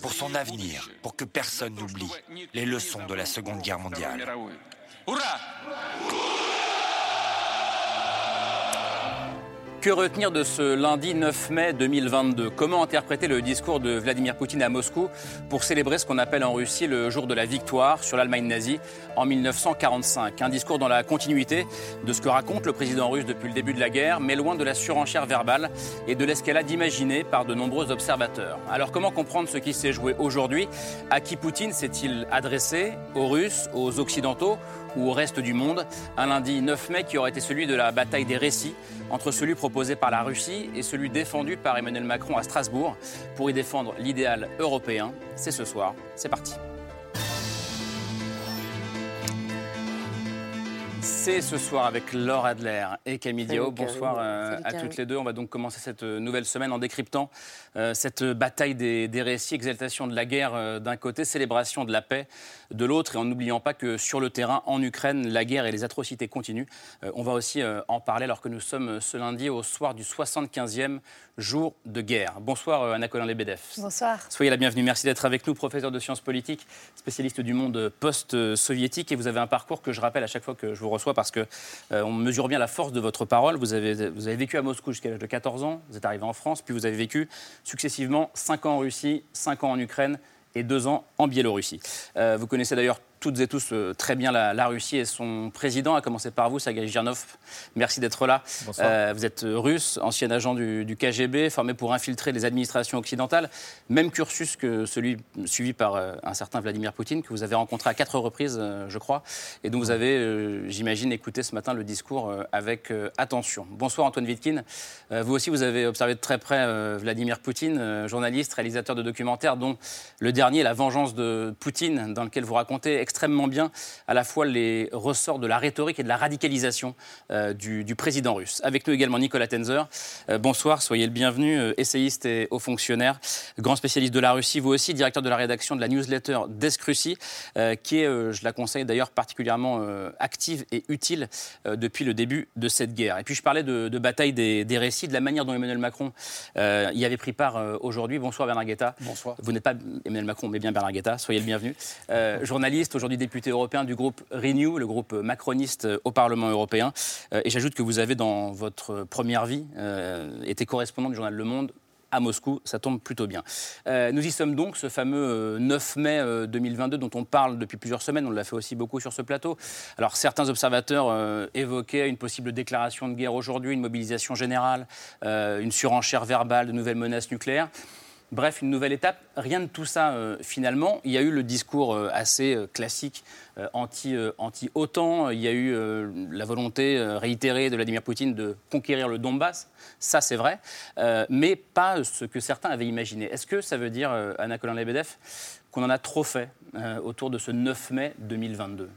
pour son avenir, pour que personne n'oublie les leçons de la Seconde Guerre mondiale. Que retenir de ce lundi 9 mai 2022 Comment interpréter le discours de Vladimir Poutine à Moscou pour célébrer ce qu'on appelle en Russie le jour de la victoire sur l'Allemagne nazie en 1945 Un discours dans la continuité de ce que raconte le président russe depuis le début de la guerre, mais loin de la surenchère verbale et de l'escalade imaginée par de nombreux observateurs. Alors comment comprendre ce qui s'est joué aujourd'hui? À qui Poutine s'est-il adressé? Aux Russes? Aux Occidentaux? Ou au reste du monde. Un lundi 9 mai qui aurait été celui de la bataille des récits entre celui proposé par la Russie et celui défendu par Emmanuel Macron à Strasbourg pour y défendre l'idéal européen. C'est ce soir, c'est parti. C'est ce soir avec Laure Adler et Camille Diao. Bonsoir euh, à toutes les deux. On va donc commencer cette euh, nouvelle semaine en décryptant euh, cette bataille des, des, récits, exaltation de la guerre d'un côté, célébration de la paix de l'autre, et en n'oubliant pas que sur le terrain, en Ukraine, la guerre et les atrocités continuent. on va aussi en parler alors que nous sommes ce lundi au soir du 75e jour de guerre. Bonsoir Anna Colin Lebedev. Bonsoir. Soyez la bienvenue. Merci d'être avec nous, professeur de sciences politiques, spécialiste du monde post-soviétique, et vous avez un parcours que je rappelle à chaque fois que je vous reçois parce qu'on euh, mesure bien la force de votre parole. Vous avez, vous avez vécu à Moscou jusqu'à l'âge de 14 ans, vous êtes arrivé en France, puis vous avez vécu successivement 5 ans en Russie, 5 ans en Ukraine et 2 ans en Biélorussie. Euh, vous connaissez d'ailleurs toutes et tous euh, très bien la, Russie et son président, à commencer par vous, Sergei Girnov. Merci d'être là. Euh, vous êtes russe, ancien agent du, KGB, formé pour infiltrer les administrations occidentales. Même cursus que celui suivi par euh, un certain Vladimir Poutine, que vous avez rencontré à quatre reprises, je crois, et dont vous avez, j'imagine, écouté ce matin le discours avec attention. Bonsoir Antoine Vitkin. vous aussi, vous avez observé de très près Vladimir Poutine, journaliste, réalisateur de documentaires, dont le dernier, La vengeance de Poutine, dans lequel vous racontez extrêmement bien à la fois les ressorts de la rhétorique et de la radicalisation euh, du, président russe. Avec nous également Nicolas Tenzer. Euh, bonsoir, soyez le bienvenu, euh, essayiste et haut fonctionnaire, grand spécialiste de la Russie, vous aussi directeur de la rédaction de la newsletter Desk Russie, qui est, je la conseille d'ailleurs, particulièrement active et utile depuis le début de cette guerre. Et puis je parlais de, bataille des, récits, de la manière dont Emmanuel Macron y avait pris part aujourd'hui. Bonsoir Bernard Guetta. Bonsoir. Vous n'êtes pas Emmanuel Macron, mais bien Bernard Guetta, soyez le bienvenu. journaliste, aujourd'hui député européen du groupe Renew, le groupe macroniste au Parlement européen. Euh, et j'ajoute que vous avez dans votre première vie euh, été correspondant du journal Le Monde à Moscou, ça tombe plutôt bien. Euh, nous y sommes donc, ce fameux 9 mai 2022 dont on parle depuis plusieurs semaines, on l'a fait aussi beaucoup sur ce plateau. Alors certains observateurs évoquaient une possible déclaration de guerre aujourd'hui, une mobilisation générale, une surenchère verbale, de nouvelles menaces nucléaires. Bref, une nouvelle étape. Rien de tout ça, euh, finalement. Il y a eu le discours euh, assez euh, classique anti-OTAN. Il y a eu la volonté réitérée de Vladimir Poutine de conquérir le Donbass. Ça, c'est vrai. mais pas ce que certains avaient imaginé. Est-ce que ça veut dire, Anna Colin-Lebedev, qu'on en a trop fait autour de ce 9 mai 2022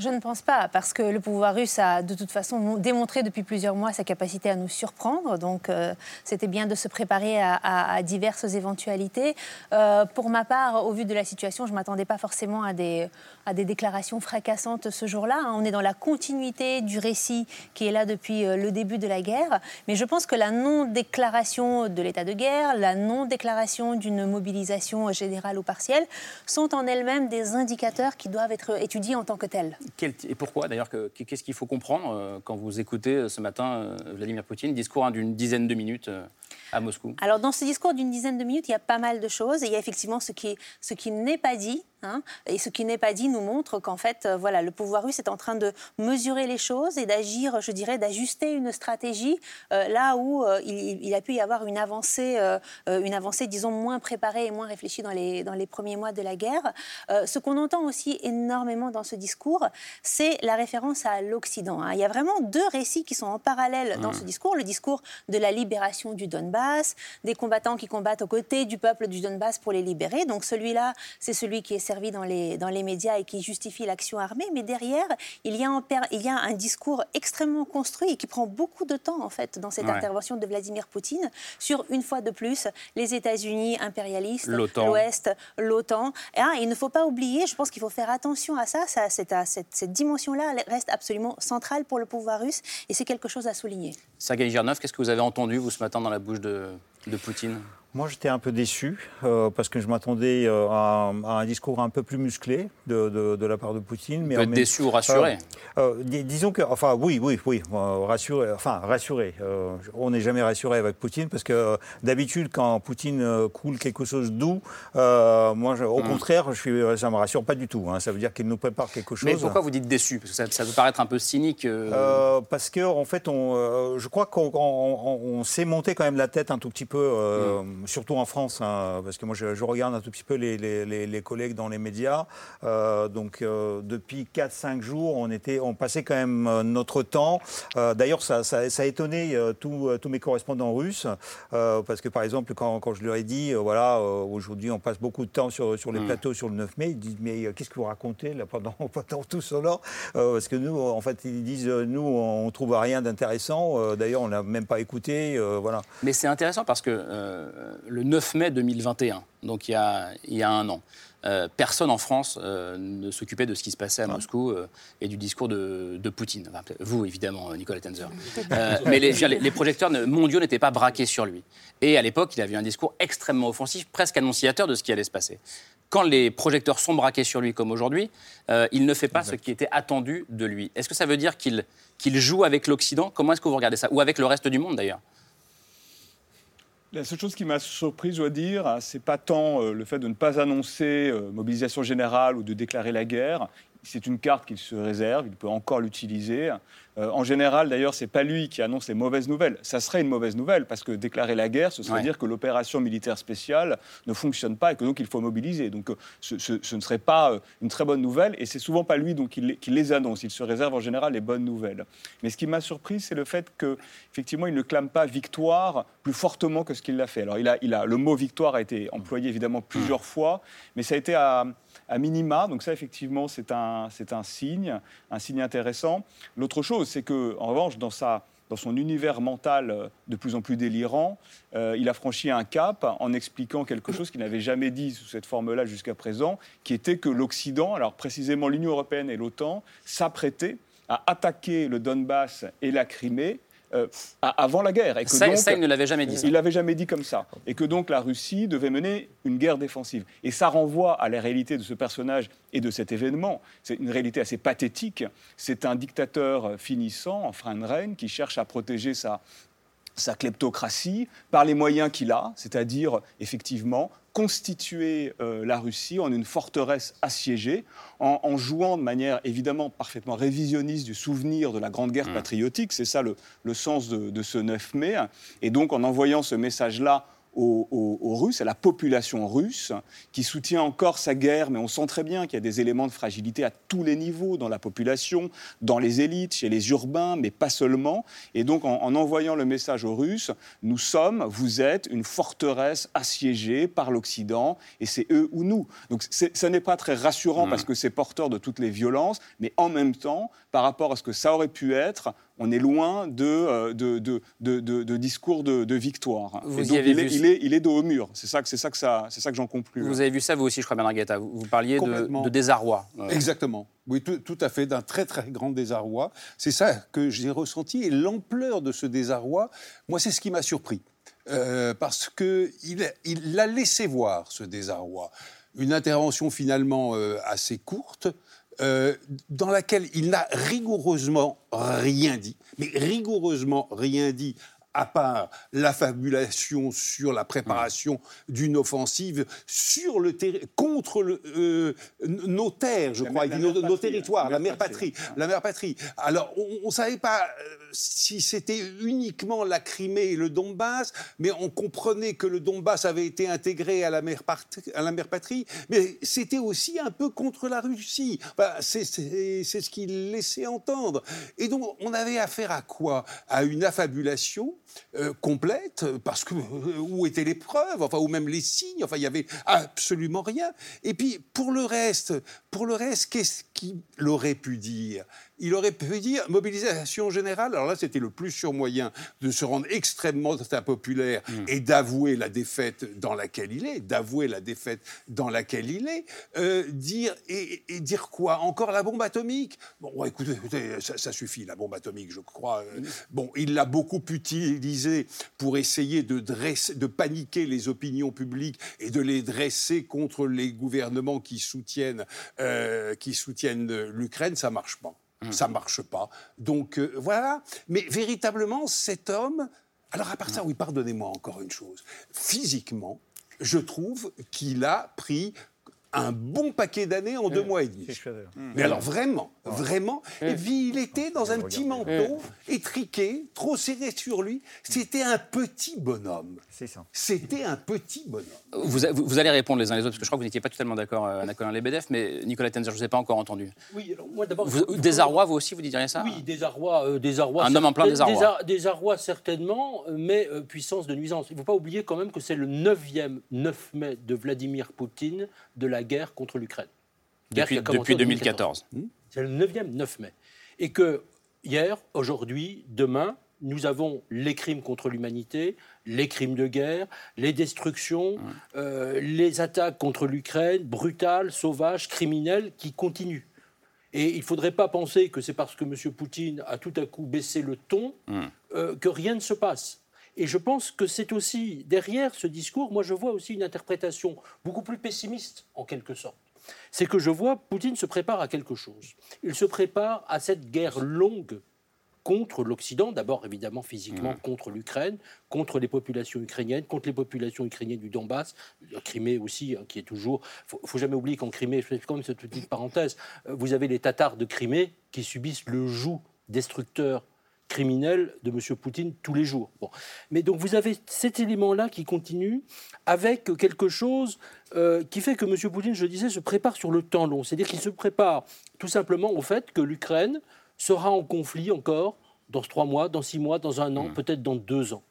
je ne pense pas, parce que le pouvoir russe a de toute façon démontré depuis plusieurs mois sa capacité à nous surprendre. Donc, euh, c'était bien de se préparer à, diverses éventualités. Euh, pour ma part, au vu de la situation, je ne m'attendais pas forcément à des, à des déclarations fracassantes ce jour-là. Hein. On est dans la continuité du récit qui est là depuis euh, le début de la guerre. Mais je pense que la non-déclaration de l'état de guerre, la non-déclaration d'une mobilisation générale ou partielle sont en elles-mêmes des indicateurs qui doivent être étudiés en tant que tels et pourquoi d'ailleurs Qu'est-ce qu'il faut comprendre euh, quand vous écoutez euh, ce matin euh, Vladimir Poutine, discours hein, d'une dizaine de minutes à Moscou? Alors dans ce discours d'une dizaine de minutes, il y a pas mal de choses. Et il y a effectivement ce qui, ce qui n'est pas dit. Hein, et ce qui n'est pas dit nous montre qu'en fait, euh, voilà, le pouvoir russe est en train de mesurer les choses et d'agir, je dirais, d'ajuster une stratégie euh, là où euh, il, a pu y avoir une avancée, une avancée, disons, moins préparée et moins réfléchie dans les, dans les premiers mois de la guerre. ce qu'on entend aussi énormément dans ce discours, c'est la référence à l'Occident. Hein. Il y a vraiment deux récits qui sont en parallèle dans mmh. ce discours. Le discours de la libération du Donbass des combattants qui combattent aux côtés du peuple du Donbass pour les libérer. Donc celui-là, c'est celui qui est servi dans les, dans les médias et qui justifie l'action armée, mais derrière, il y, a un, il y a un discours extrêmement construit et qui prend beaucoup de temps, en fait, dans cette intervention de Vladimir Poutine, sur, une fois de plus, les États-Unis impérialistes, l'Ouest, l'OTAN. Ah, il ne faut pas oublier, je pense qu'il faut faire attention à ça, ça cette, cette, dimension-là reste absolument centrale pour le pouvoir russe, et c'est quelque chose à souligner. Sergei Girnov, qu'est-ce que vous avez entendu, vous, ce matin, dans la bouche de, de Poutine? Moi, j'étais un peu déçu euh, parce que je m'attendais euh, à, un discours un peu plus musclé de, de, la part de Poutine. Mais être déçu ou rassuré? Euh, Disons que, enfin, oui, oui, oui, rassuré. Enfin, rassuré. on n'est jamais rassuré avec Poutine parce que d'habitude, quand Poutine coule quelque chose doux, moi, au hmm. contraire, je suis, ça me rassure pas du tout. Hein. Ça veut dire qu'il nous prépare quelque chose. Mais pourquoi vous dites déçu? Parce que ça, ça, peut paraître un peu cynique. parce que, en fait, on, je crois qu'on s'est monté quand même la tête un tout petit peu. Hmm surtout en France, hein, parce que moi je, regarde un tout petit peu les, collègues dans les médias. Euh, donc euh, depuis 4-5 jours, on, était, on passait quand même euh, notre temps. D'ailleurs, ça, a étonné tous mes correspondants russes, parce que par exemple, quand, je leur ai dit, voilà, aujourd'hui on passe beaucoup de temps sur, sur les mm. plateaux sur le 9 mai, ils disent, mais qu'est-ce que vous racontez là, pendant, pendant tout cela Parce que nous, en fait, ils disent, nous, on trouve rien d'intéressant. D'ailleurs, on n'a même pas écouté. voilà. Mais c'est intéressant parce que le 9 mai 2021, donc il y a, il y a un an. Euh, personne en France euh, ne s'occupait de ce qui se passait à Moscou euh, et du discours de, Poutine. vous, évidemment, Nicolas Tenzer. mais les, les, projecteurs mondiaux n'étaient pas braqués sur lui. Et à l'époque, il avait un discours extrêmement offensif, presque annonciateur de ce qui allait se passer. Quand les projecteurs sont braqués sur lui, comme aujourd'hui, il ne fait pas ce qui était attendu de lui. Est-ce que ça veut dire qu'il qu'il joue avec l'Occident? Comment est-ce que vous regardez ça? Ou avec le reste du monde, d'ailleurs? La seule chose qui m'a surpris, je dois dire, c'est pas tant euh, le fait de ne pas annoncer euh, mobilisation générale ou de déclarer la guerre. C'est une carte qu'il se réserve, il peut encore l'utiliser. Euh, en général, d'ailleurs, c'est pas lui qui annonce les mauvaises nouvelles. Ça serait une mauvaise nouvelle parce que déclarer la guerre, ce serait dire que l'opération militaire spéciale ne fonctionne pas et que donc il faut mobiliser. Donc, euh, ce, ne serait pas euh, une très bonne nouvelle et c'est souvent pas lui donc qui, les annonce. Il se réserve en général les bonnes nouvelles. Mais ce qui m'a surpris, c'est le fait que effectivement, il ne clame pas victoire plus fortement que ce qu'il l'a fait. Alors, il a, il a, le mot victoire a été employé évidemment plusieurs fois, mais ça a été à à minima. Donc ça, effectivement, c'est un, c'est un signe, un signe intéressant. L'autre chose, c'est que, en revanche, dans sa dans son univers mental euh, de plus en plus délirant, euh, il a franchi un cap en expliquant quelque chose qu'il n'avait jamais dit sous cette forme-là jusqu'à présent, qui était que l'Occident, alors précisément l'Union européenne et l'OTAN, s'apprêtaient à attaquer le Donbass et la Crimée euh, avant la guerre. Et que ça, donc, il ne l'avait jamais dit. Il l'avait jamais dit comme ça. Et que donc la Russie devait mener une guerre défensive. Et ça renvoie à la réalité de ce personnage et de cet événement. C'est une réalité assez pathétique. C'est un dictateur finissant, en frein de règne, qui cherche à protéger sa, sa kleptocratie par les moyens qu'il a, c'est-à-dire effectivement constituer euh, la Russie en une forteresse assiégée, en, jouant de manière évidemment parfaitement révisionniste du souvenir de la Grande Guerre mmh. patriotique, c'est ça le, sens de, de, ce 9 mai, et donc en envoyant ce message-là aux, Russes, à la population russe, qui soutient encore sa guerre, mais on sent très bien qu'il y a des éléments de fragilité à tous les niveaux, dans la population, dans les élites, chez les urbains, mais pas seulement. Et donc, en, envoyant le message aux Russes, nous sommes, vous êtes une forteresse assiégée par l'Occident, et c'est eux ou nous. Donc, ce n'est pas très rassurant parce que c'est porteur de toutes les violences, mais en même temps, par rapport à ce que ça aurait pu être, on est loin de, euh, de, de, de discours de, victoire. Vous donc, il, est, il, est, il, est, dos au mur. C'est ça, c'est ça que, ça, c'est ça que j'en conclus. Vous avez vu ça, vous aussi, je crois, Bernard Guetta. Vous, parliez de, désarroi. Exactement. Oui, tout, à fait, d'un très très grand désarroi. C'est ça que j'ai ressenti. Et l'ampleur de ce désarroi, moi, c'est ce qui m'a surpris. Euh, parce qu'il il a laissé voir ce désarroi. Une intervention finalement euh, assez courte, euh, dans laquelle il n'a rigoureusement rien dit, mais rigoureusement rien dit à part la fabulation sur la préparation d'une offensive sur le contre le, euh, nos terres, je crois, nos, territoires, la mère patrie, la mère patrie. Alors, on ne savait pas euh, si c'était uniquement la Crimée et le Donbass, mais on comprenait que le Donbass avait été intégré à la mère, à la mère patrie, mais c'était aussi un peu contre la Russie. c'est ce qu'il laissait entendre. Et donc, on avait affaire à quoi? À une affabulation euh, complète, parce que euh, où étaient les preuves, enfin, ou même les signes, enfin, il y avait absolument rien. Et puis, pour le reste, pour le reste, qu'est-ce qu'il aurait pu dire? Il aurait pu dire mobilisation générale. Alors là, c'était le plus sûr moyen de se rendre extrêmement impopulaire mm. et d'avouer la défaite dans laquelle il est, d'avouer la défaite dans laquelle il est. Euh, dire et, dire quoi? Encore la bombe atomique? Bon, écoutez, ça, suffit, la bombe atomique, je crois. Euh, bon, il l'a beaucoup utilisée pour essayer de dresser, de paniquer les opinions publiques et de les dresser contre les gouvernements qui soutiennent, euh, qui soutiennent l'Ukraine. Ça marche pas. Ça Ça marche pas. Donc euh, voilà. Mais véritablement, cet homme. Alors à part ça, oui, pardonnez-moi encore une chose. Physiquement, je trouve qu'il a pris un bon paquet d'années en deux mois et demi. Mais alors vraiment, vraiment. Et puis il était dans un petit manteau, étriqué, trop serré sur lui. C'était un petit bonhomme. C'est ça. C'était un petit bonhomme. Vous, vous, allez répondre les uns les autres, parce que je crois que vous n'étiez pas totalement d'accord, euh, Anna Colin Lebedev, mais Nicolas Tenzer, je ne vous ai pas encore entendu. Oui, alors moi d'abord... Désarroi, vous aussi, vous diriez ça? Oui, désarroi. Euh, désarroi un homme en plein désarroi. Désarroi, certainement, euh, mais puissance de nuisance. Il ne faut pas oublier quand même que c'est le 9e 9 mai de Vladimir Poutine de la guerre contre l'Ukraine. Depuis, depuis 2014. Hmm C'est le 9e 9 mai. Et que hier, aujourd'hui, demain, nous avons les crimes contre l'humanité, les crimes de guerre, les destructions, euh, les attaques contre l'Ukraine, brutales, sauvages, criminelles, qui continuent. Et il ne faudrait pas penser que c'est parce que M. Poutine a tout à coup baissé le ton euh, que rien ne se passe. Et je pense que c'est aussi, derrière ce discours, moi je vois aussi une interprétation beaucoup plus pessimiste, en quelque sorte c'est que je vois Poutine se prépare à quelque chose. Il se prépare à cette guerre longue contre l'Occident, d'abord évidemment physiquement mmh. contre l'Ukraine, contre les populations ukrainiennes, contre les populations ukrainiennes du Donbass, la Crimée aussi, hein, qui est toujours. Il ne faut jamais oublier qu'en Crimée, je fais comme cette petite parenthèse, euh, vous avez les Tatars de Crimée qui subissent le joug destructeur criminel de M. Poutine tous les jours. Bon. Mais donc vous avez cet élément-là qui continue avec quelque chose euh, qui fait que M. Poutine, je disais, se prépare sur le temps long. C'est-à-dire qu'il se prépare tout simplement au fait que l'Ukraine sera en conflit encore dans trois mois, dans six mois, dans un an, mmh. peut-être dans deux ans.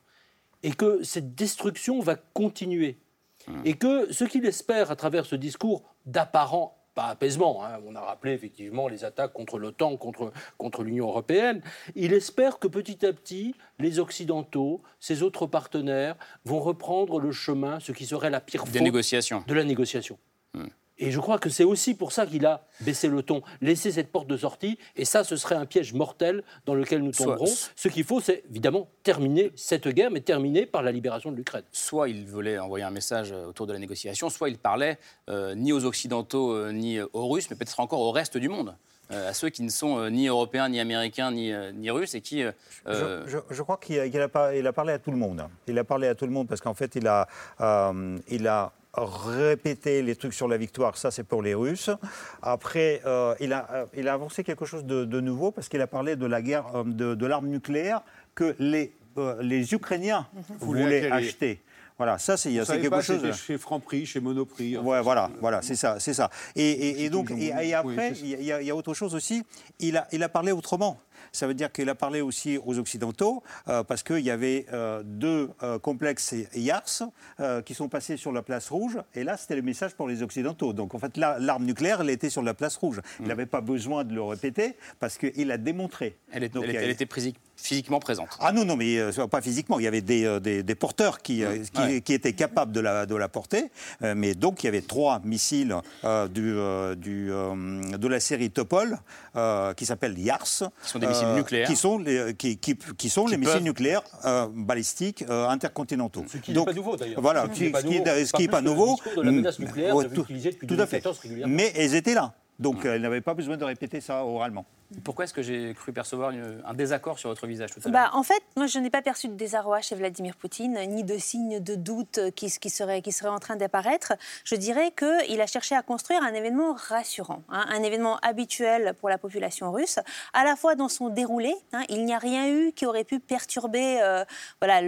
Et que cette destruction va continuer. Mmh. Et que ce qu'il espère à travers ce discours d'apparent apaisement. Hein. On a rappelé effectivement les attaques contre l'OTAN, contre, contre l'Union européenne. Il espère que petit à petit, les Occidentaux, ses autres partenaires, vont reprendre le chemin, ce qui serait la pire Des négociations. de la négociation. Hmm. Et je crois que c'est aussi pour ça qu'il a baissé le ton, laissé cette porte de sortie. Et ça, ce serait un piège mortel dans lequel nous tomberons. ce qu'il faut, c'est évidemment terminer cette guerre, mais terminer par la libération de l'Ukraine. Soit il voulait envoyer un message euh, autour de la négociation, soit il parlait euh, ni aux Occidentaux euh, ni aux Russes, mais peut-être encore au reste du monde. à ceux qui ne sont ni européens, ni américains, ni, ni russes, et qui... Je, crois qu'il a, a, il a, parlé à tout le monde. Il a parlé à tout le monde parce qu'en fait, il a, il a répéter les trucs sur la victoire, ça c'est pour les Russes. Après, euh, il, a, euh, il a avancé quelque chose de, nouveau parce qu'il a parlé de la guerre, euh, de, l'arme nucléaire que les, les Ukrainiens voulaient acheter. Voilà, ça c'est quelque chose. Chez Franprix, chez Monoprix. Ouais, voilà, voilà, c'est ça, c'est ça. Et, donc, et, après, il y, a autre chose aussi. Il a, il a parlé autrement. Ça veut dire qu'il a parlé aussi aux Occidentaux, euh, parce qu'il y avait euh, deux euh, complexes YARS qui sont passés sur la place rouge, et là, c'était le message pour les Occidentaux. Donc, en fait, l'arme nucléaire, elle était sur la place rouge. Il mm. n'avait pas besoin de le répéter, parce qu'il a démontré. Elle, était physiquement présente. Ah non, non, mais pas physiquement. Il y avait des, des, porteurs qui, mm. qui, étaient capables de la, de la porter. mais donc, il y avait trois missiles du, du de la série Topol qui s'appellent YARS. Qui sont des missiles nucléaires. Qui sont les, qui, qui, sont les missiles nucléaires balistiques intercontinentaux. Ce qui n'est pas nouveau d'ailleurs. Voilà, ce qui n'est pas nouveau. de la menace nucléaire, tout, tout à fait. Mais elles étaient là. Donc, elle n'avait pas besoin de répéter ça oralement. Pourquoi est-ce que j'ai cru percevoir un désaccord sur votre visage tout à l'heure bah, En fait, moi, je n'ai pas perçu de désarroi chez Vladimir Poutine, ni de signe de doute qui, qui, serait, qui serait en train d'apparaître. Je dirais qu'il a cherché à construire un événement rassurant, hein, un événement habituel pour la population russe, à la fois dans son déroulé. Hein, il n'y a rien eu qui aurait pu perturber euh, voilà,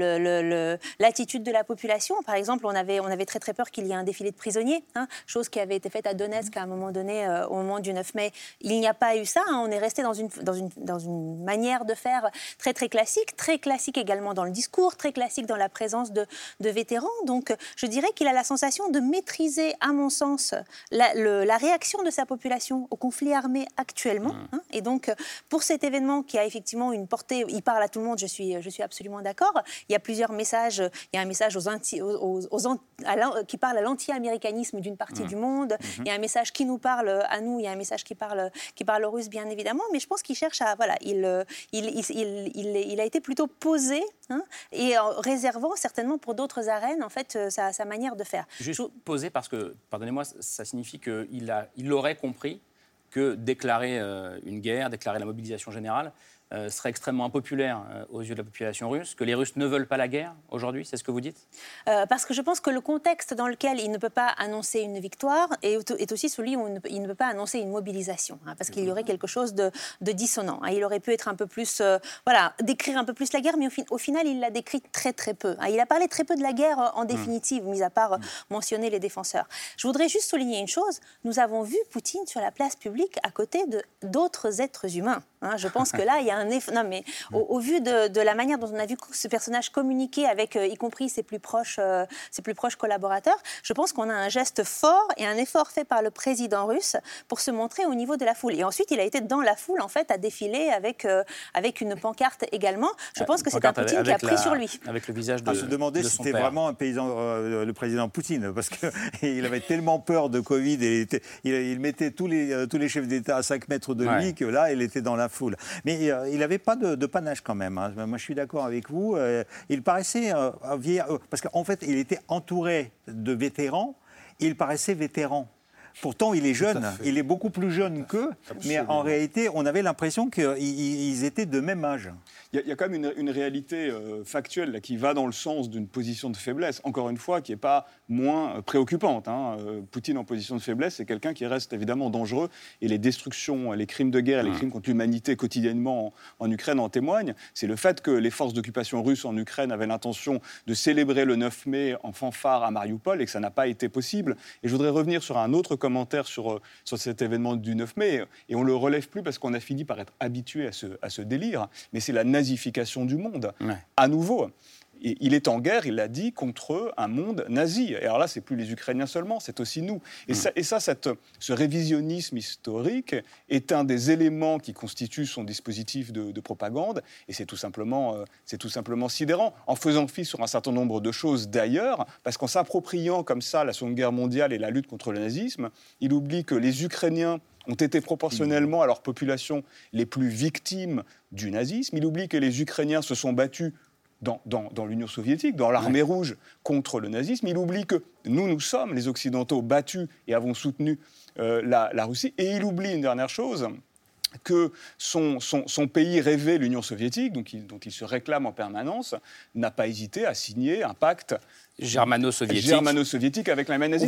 l'attitude de la population. Par exemple, on avait, on avait très très peur qu'il y ait un défilé de prisonniers, hein, chose qui avait été faite à Donetsk à un moment donné, euh, au moment du 9 mai. Il n'y a pas eu ça. on est rester dans une, dans, une, dans une manière de faire très très classique, très classique également dans le discours, très classique dans la présence de, de vétérans. Donc je dirais qu'il a la sensation de maîtriser, à mon sens, la, la réaction de sa population au conflit armé actuellement. Mmh. Hein. et donc pour cet événement qui a effectivement une portée, il parle à tout le monde, je suis, je suis absolument d'accord. Il y a plusieurs messages. Il y a un message aux, aux, aux, qui parle à l'anti-américanisme d'une partie mmh. du monde. Mmh. Il y a un message qui nous parle à nous. Il y a un message qui parle, qui parle aux Russes, bien évidemment. Mais je pense qu'il cherche à. Voilà, il, il, il, il, a été plutôt posé hein, et en réservant certainement pour d'autres arènes, en fait, sa, sa, manière de faire. Juste posé parce que, pardonnez-moi, ça signifie qu'il il aurait compris que déclarer euh, une guerre, déclarer la mobilisation générale, euh, serait extrêmement impopulaire euh, aux yeux de la population russe, que les Russes ne veulent pas la guerre aujourd'hui, c'est ce que vous dites? Euh, Parce que je pense que le contexte dans lequel il ne peut pas annoncer une victoire est, aussi celui où il ne peut pas annoncer une mobilisation, hein, parce qu'il y aurait quelque chose de, dissonant. Hein. Il aurait pu être un peu plus, voilà, décrire un peu plus la guerre, mais au, final, il l'a décrit très très peu. Hein. Il a parlé très peu de la guerre en définitive, mis à part mentionner les défenseurs. Je voudrais juste souligner une chose, nous avons vu Poutine sur la place publique à côté de d'autres êtres humains. Je pense que là, il y a un non, mais au, vu de, la manière dont on a vu ce personnage communiquer avec, euh, y compris ses plus proches, euh, ses plus proches collaborateurs, je pense qu'on a un geste fort et un effort fait par le président russe pour se montrer au niveau de la foule. Et ensuite, il a été dans la foule, en fait, à défiler avec, euh, avec une pancarte également. Je pense que c'est un Poutine qui a pris sur lui. Avec le visage de. À se demander si c'était vraiment un paysan, le président Poutine, parce qu'il avait tellement peur de Covid et il, il, mettait tous les, tous les chefs d'État à 5 mètres de lui que là, il était dans la foule. Mais il n'avait pas de, panache quand même. Hein. Moi, je suis d'accord avec vous. Euh, il paraissait euh, vieillard, euh, parce qu'en fait, il était entouré de vétérans. Il paraissait vétéran. Pourtant, il est jeune, il est beaucoup plus jeune qu'eux, mais en réalité, on avait l'impression qu'ils étaient de même âge. Il y, a quand même une, réalité euh, factuelle là, qui va dans le sens d'une position de faiblesse, encore une fois, qui n'est pas moins euh, préoccupante. Hein. Euh, Poutine en position de faiblesse, c'est quelqu'un qui reste évidemment dangereux, et les destructions, les crimes de guerre, les mmh. crimes contre l'humanité quotidiennement en, Ukraine en témoignent. C'est le fait que les forces d'occupation russes en Ukraine avaient l'intention de célébrer le 9 mai en fanfare à Mariupol, et que ça n'a pas été possible. Et je voudrais revenir sur un autre commentaire sur, sur cet événement du 9 mai, et on le relève plus parce qu'on a fini par être habitué à ce, à ce délire, mais c'est la nazification du monde. À nouveau, il est en guerre, il l'a dit, contre un monde nazi. Et alors là, c'est plus les Ukrainiens seulement, c'est aussi nous. Et ça, et ça cette, ce révisionnisme historique est un des éléments qui constituent son dispositif de, propagande. Et c'est tout simplement, euh, c'est tout simplement sidérant, en faisant fi sur un certain nombre de choses d'ailleurs, parce qu'en s'appropriant comme ça la Seconde Guerre mondiale et la lutte contre le nazisme, il oublie que les Ukrainiens ont été proportionnellement à leur population les plus victimes du nazisme. Il oublie que les Ukrainiens se sont battus dans, l'Union soviétique, dans l'armée rouge contre le nazisme. Il oublie que nous, nous sommes, les Occidentaux, battus et avons soutenu euh, la, Russie. Et il oublie une dernière chose, que son, pays rêvé, l'Union soviétique, donc dont il se réclame en permanence, n'a pas hésité à signer un pacte germano-soviétique germano-soviétique avec la nazie,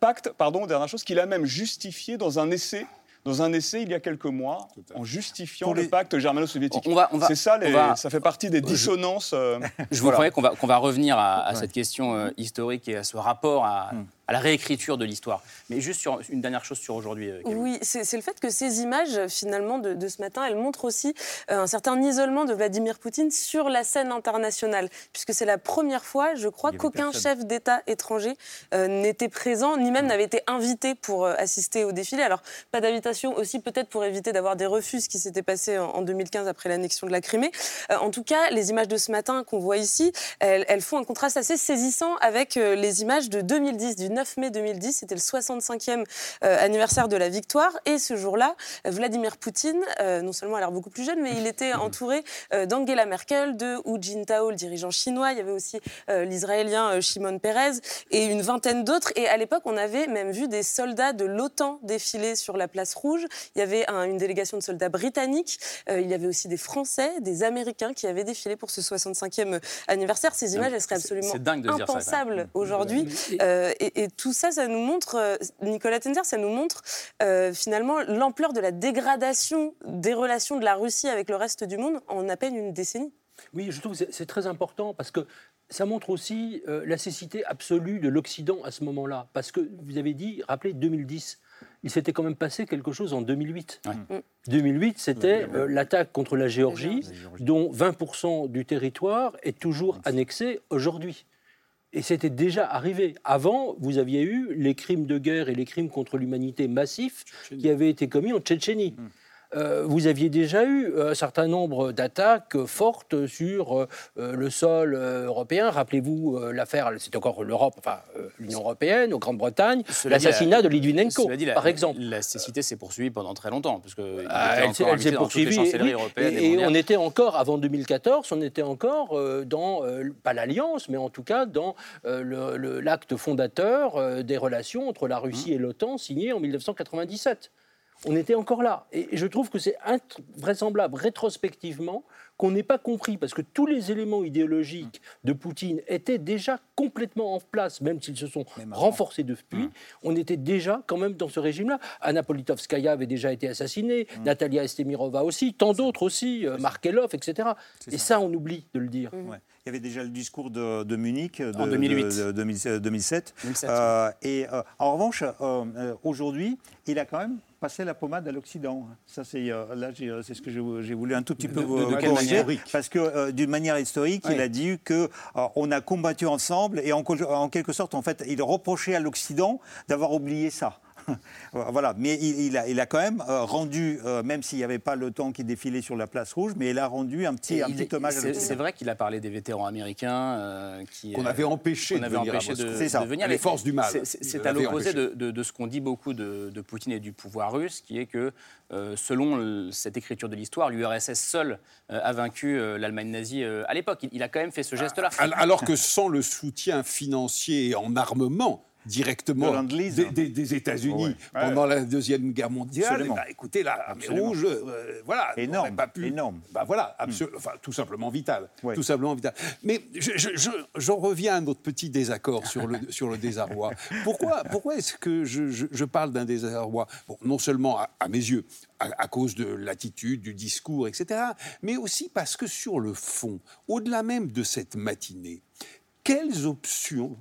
pacte, pardon, dernière chose, qu'il a même justifié dans un essai dans un essai il y a quelques mois en justifiant le pacte germano-soviétique. C'est ça, ça fait partie des dissonances. Euh, je vous promets qu'on va, qu'on va revenir à, cette question euh, historique et à ce rapport à, hmm à la réécriture de l'histoire. Mais juste sur une dernière chose sur aujourd'hui. Euh, oui, c'est le fait que ces images, finalement, de, ce matin, elles montrent aussi euh, un certain isolement de Vladimir Poutine sur la scène internationale, puisque c'est la première fois, je crois, qu'aucun chef d'État étranger euh, n'était présent, ni même n'avait été invité pour assister au défilé. Alors, pas d'invitation aussi, peut-être pour éviter d'avoir des refus, ce qui s'était passé en, 2015 après l'annexion de la Crimée. en tout cas, les images de ce matin qu'on voit ici, elles, elles, font un contraste assez saisissant avec les images de 2010, du 9 mai 2010. C'était le 65e euh, anniversaire de la victoire. Et ce jour-là, Vladimir Poutine, euh, non seulement a l'air beaucoup plus jeune, mais il était entouré euh, d'Angela Merkel, de Hu Jintao, le dirigeant chinois. Il y avait aussi l'Israélien Shimon Peres et une vingtaine d'autres. Et à l'époque, on avait même vu des soldats de l'OTAN défiler sur la place rouge. Il y avait une délégation de soldats britanniques. il y avait aussi des Français, des Américains qui avaient défilé pour ce 65e anniversaire. Ces images, elles seraient absolument impensables aujourd'hui. et, et tout ça, ça nous montre, euh, Nicolas Tenzer, ça nous montre euh, finalement l'ampleur de la dégradation des relations de la Russie avec le reste du monde en à peine une décennie. Oui, je trouve que c'est très important parce que ça montre aussi euh, la cécité absolue de l'Occident à ce moment-là. Parce que vous avez dit, rappelez 2010, il s'était quand même passé quelque chose en 2008. 2008, c'était euh, l'attaque contre la Géorgie, dont 20% du territoire est toujours annexé aujourd'hui. Et c'était déjà arrivé. Avant, vous aviez eu les crimes de guerre et les crimes contre l'humanité massifs qui avaient été commis en Tchétchénie. Hmm. Euh, vous aviez déjà eu un certain nombre d'attaques fortes sur euh, le sol euh, européen. Rappelez-vous l'affaire, c'est encore l'Europe, enfin l'Union européenne, au Grande-Bretagne, l'assassinat de Litvinenko, par exemple. La cécité s'est poursuivie pendant très longtemps, parce ah, elle, s'est poursuivie. Et, et, on était encore, avant 2014, on était encore dans, pas l'alliance, mais en tout cas dans l'acte fondateur des relations entre la Russie mmh. et l'OTAN signé en 1997 on était encore là. Et je trouve que c'est invraisemblable rétrospectivement qu'on n'ait pas compris, parce que tous les éléments idéologiques de Poutine étaient déjà complètement en place, même s'ils se sont renforcés depuis. Hum. On était déjà quand même dans ce régime-là. Anna Politkovskaya avait déjà été assassinée, hum. Natalia Estemirova aussi, tant d'autres aussi, euh, Markelov, etc. Et ça, on oublie de le dire. Il y avait déjà le discours de, Munich de, en 2008. De, 2007. Euh, et euh, en revanche, aujourd'hui, il a quand même passer la pommade à l'Occident. Ça, c'est euh, là, euh, c'est ce que j'ai voulu un tout petit peu vous corriger, parce que euh, d'une manière historique, il a dit que on a combattu ensemble et en, en, quelque sorte, en fait, il reprochait à l'Occident d'avoir oublié ça. voilà, mais il, a, il, a, quand même euh, rendu, euh, même s'il n'y avait pas le temps qui défilait sur la place rouge, mais il a rendu un petit, un petit hommage à C'est vrai qu'il a parlé des vétérans américains euh, qui qu'on avait empêché, de, venir empêché de, venir. Les forces du mal. C'est à l'opposé de, de, ce qu'on dit beaucoup de, Poutine et du pouvoir russe, qui est que selon cette écriture de l'histoire, l'URSS seule a vaincu l'Allemagne nazie à l'époque. Il, il, a quand même fait ce geste-là. Alors que sans le soutien financier en armement directement des, des, États-Unis pendant la deuxième guerre mondiale. Bah, écoutez, la armée rouge, euh, voilà, énorme, pas pu. Énorme. Bah, voilà, hmm. enfin, tout simplement vital, tout simplement vital. Mais j'en reviens à notre petit désaccord sur le sur le désarroi. Pourquoi pourquoi est-ce que je, parle d'un désarroi? Bon, Non seulement à, mes yeux, à, cause de l'attitude, du discours, etc., mais aussi parce que sur le fond, au-delà même de cette matinée, quelles options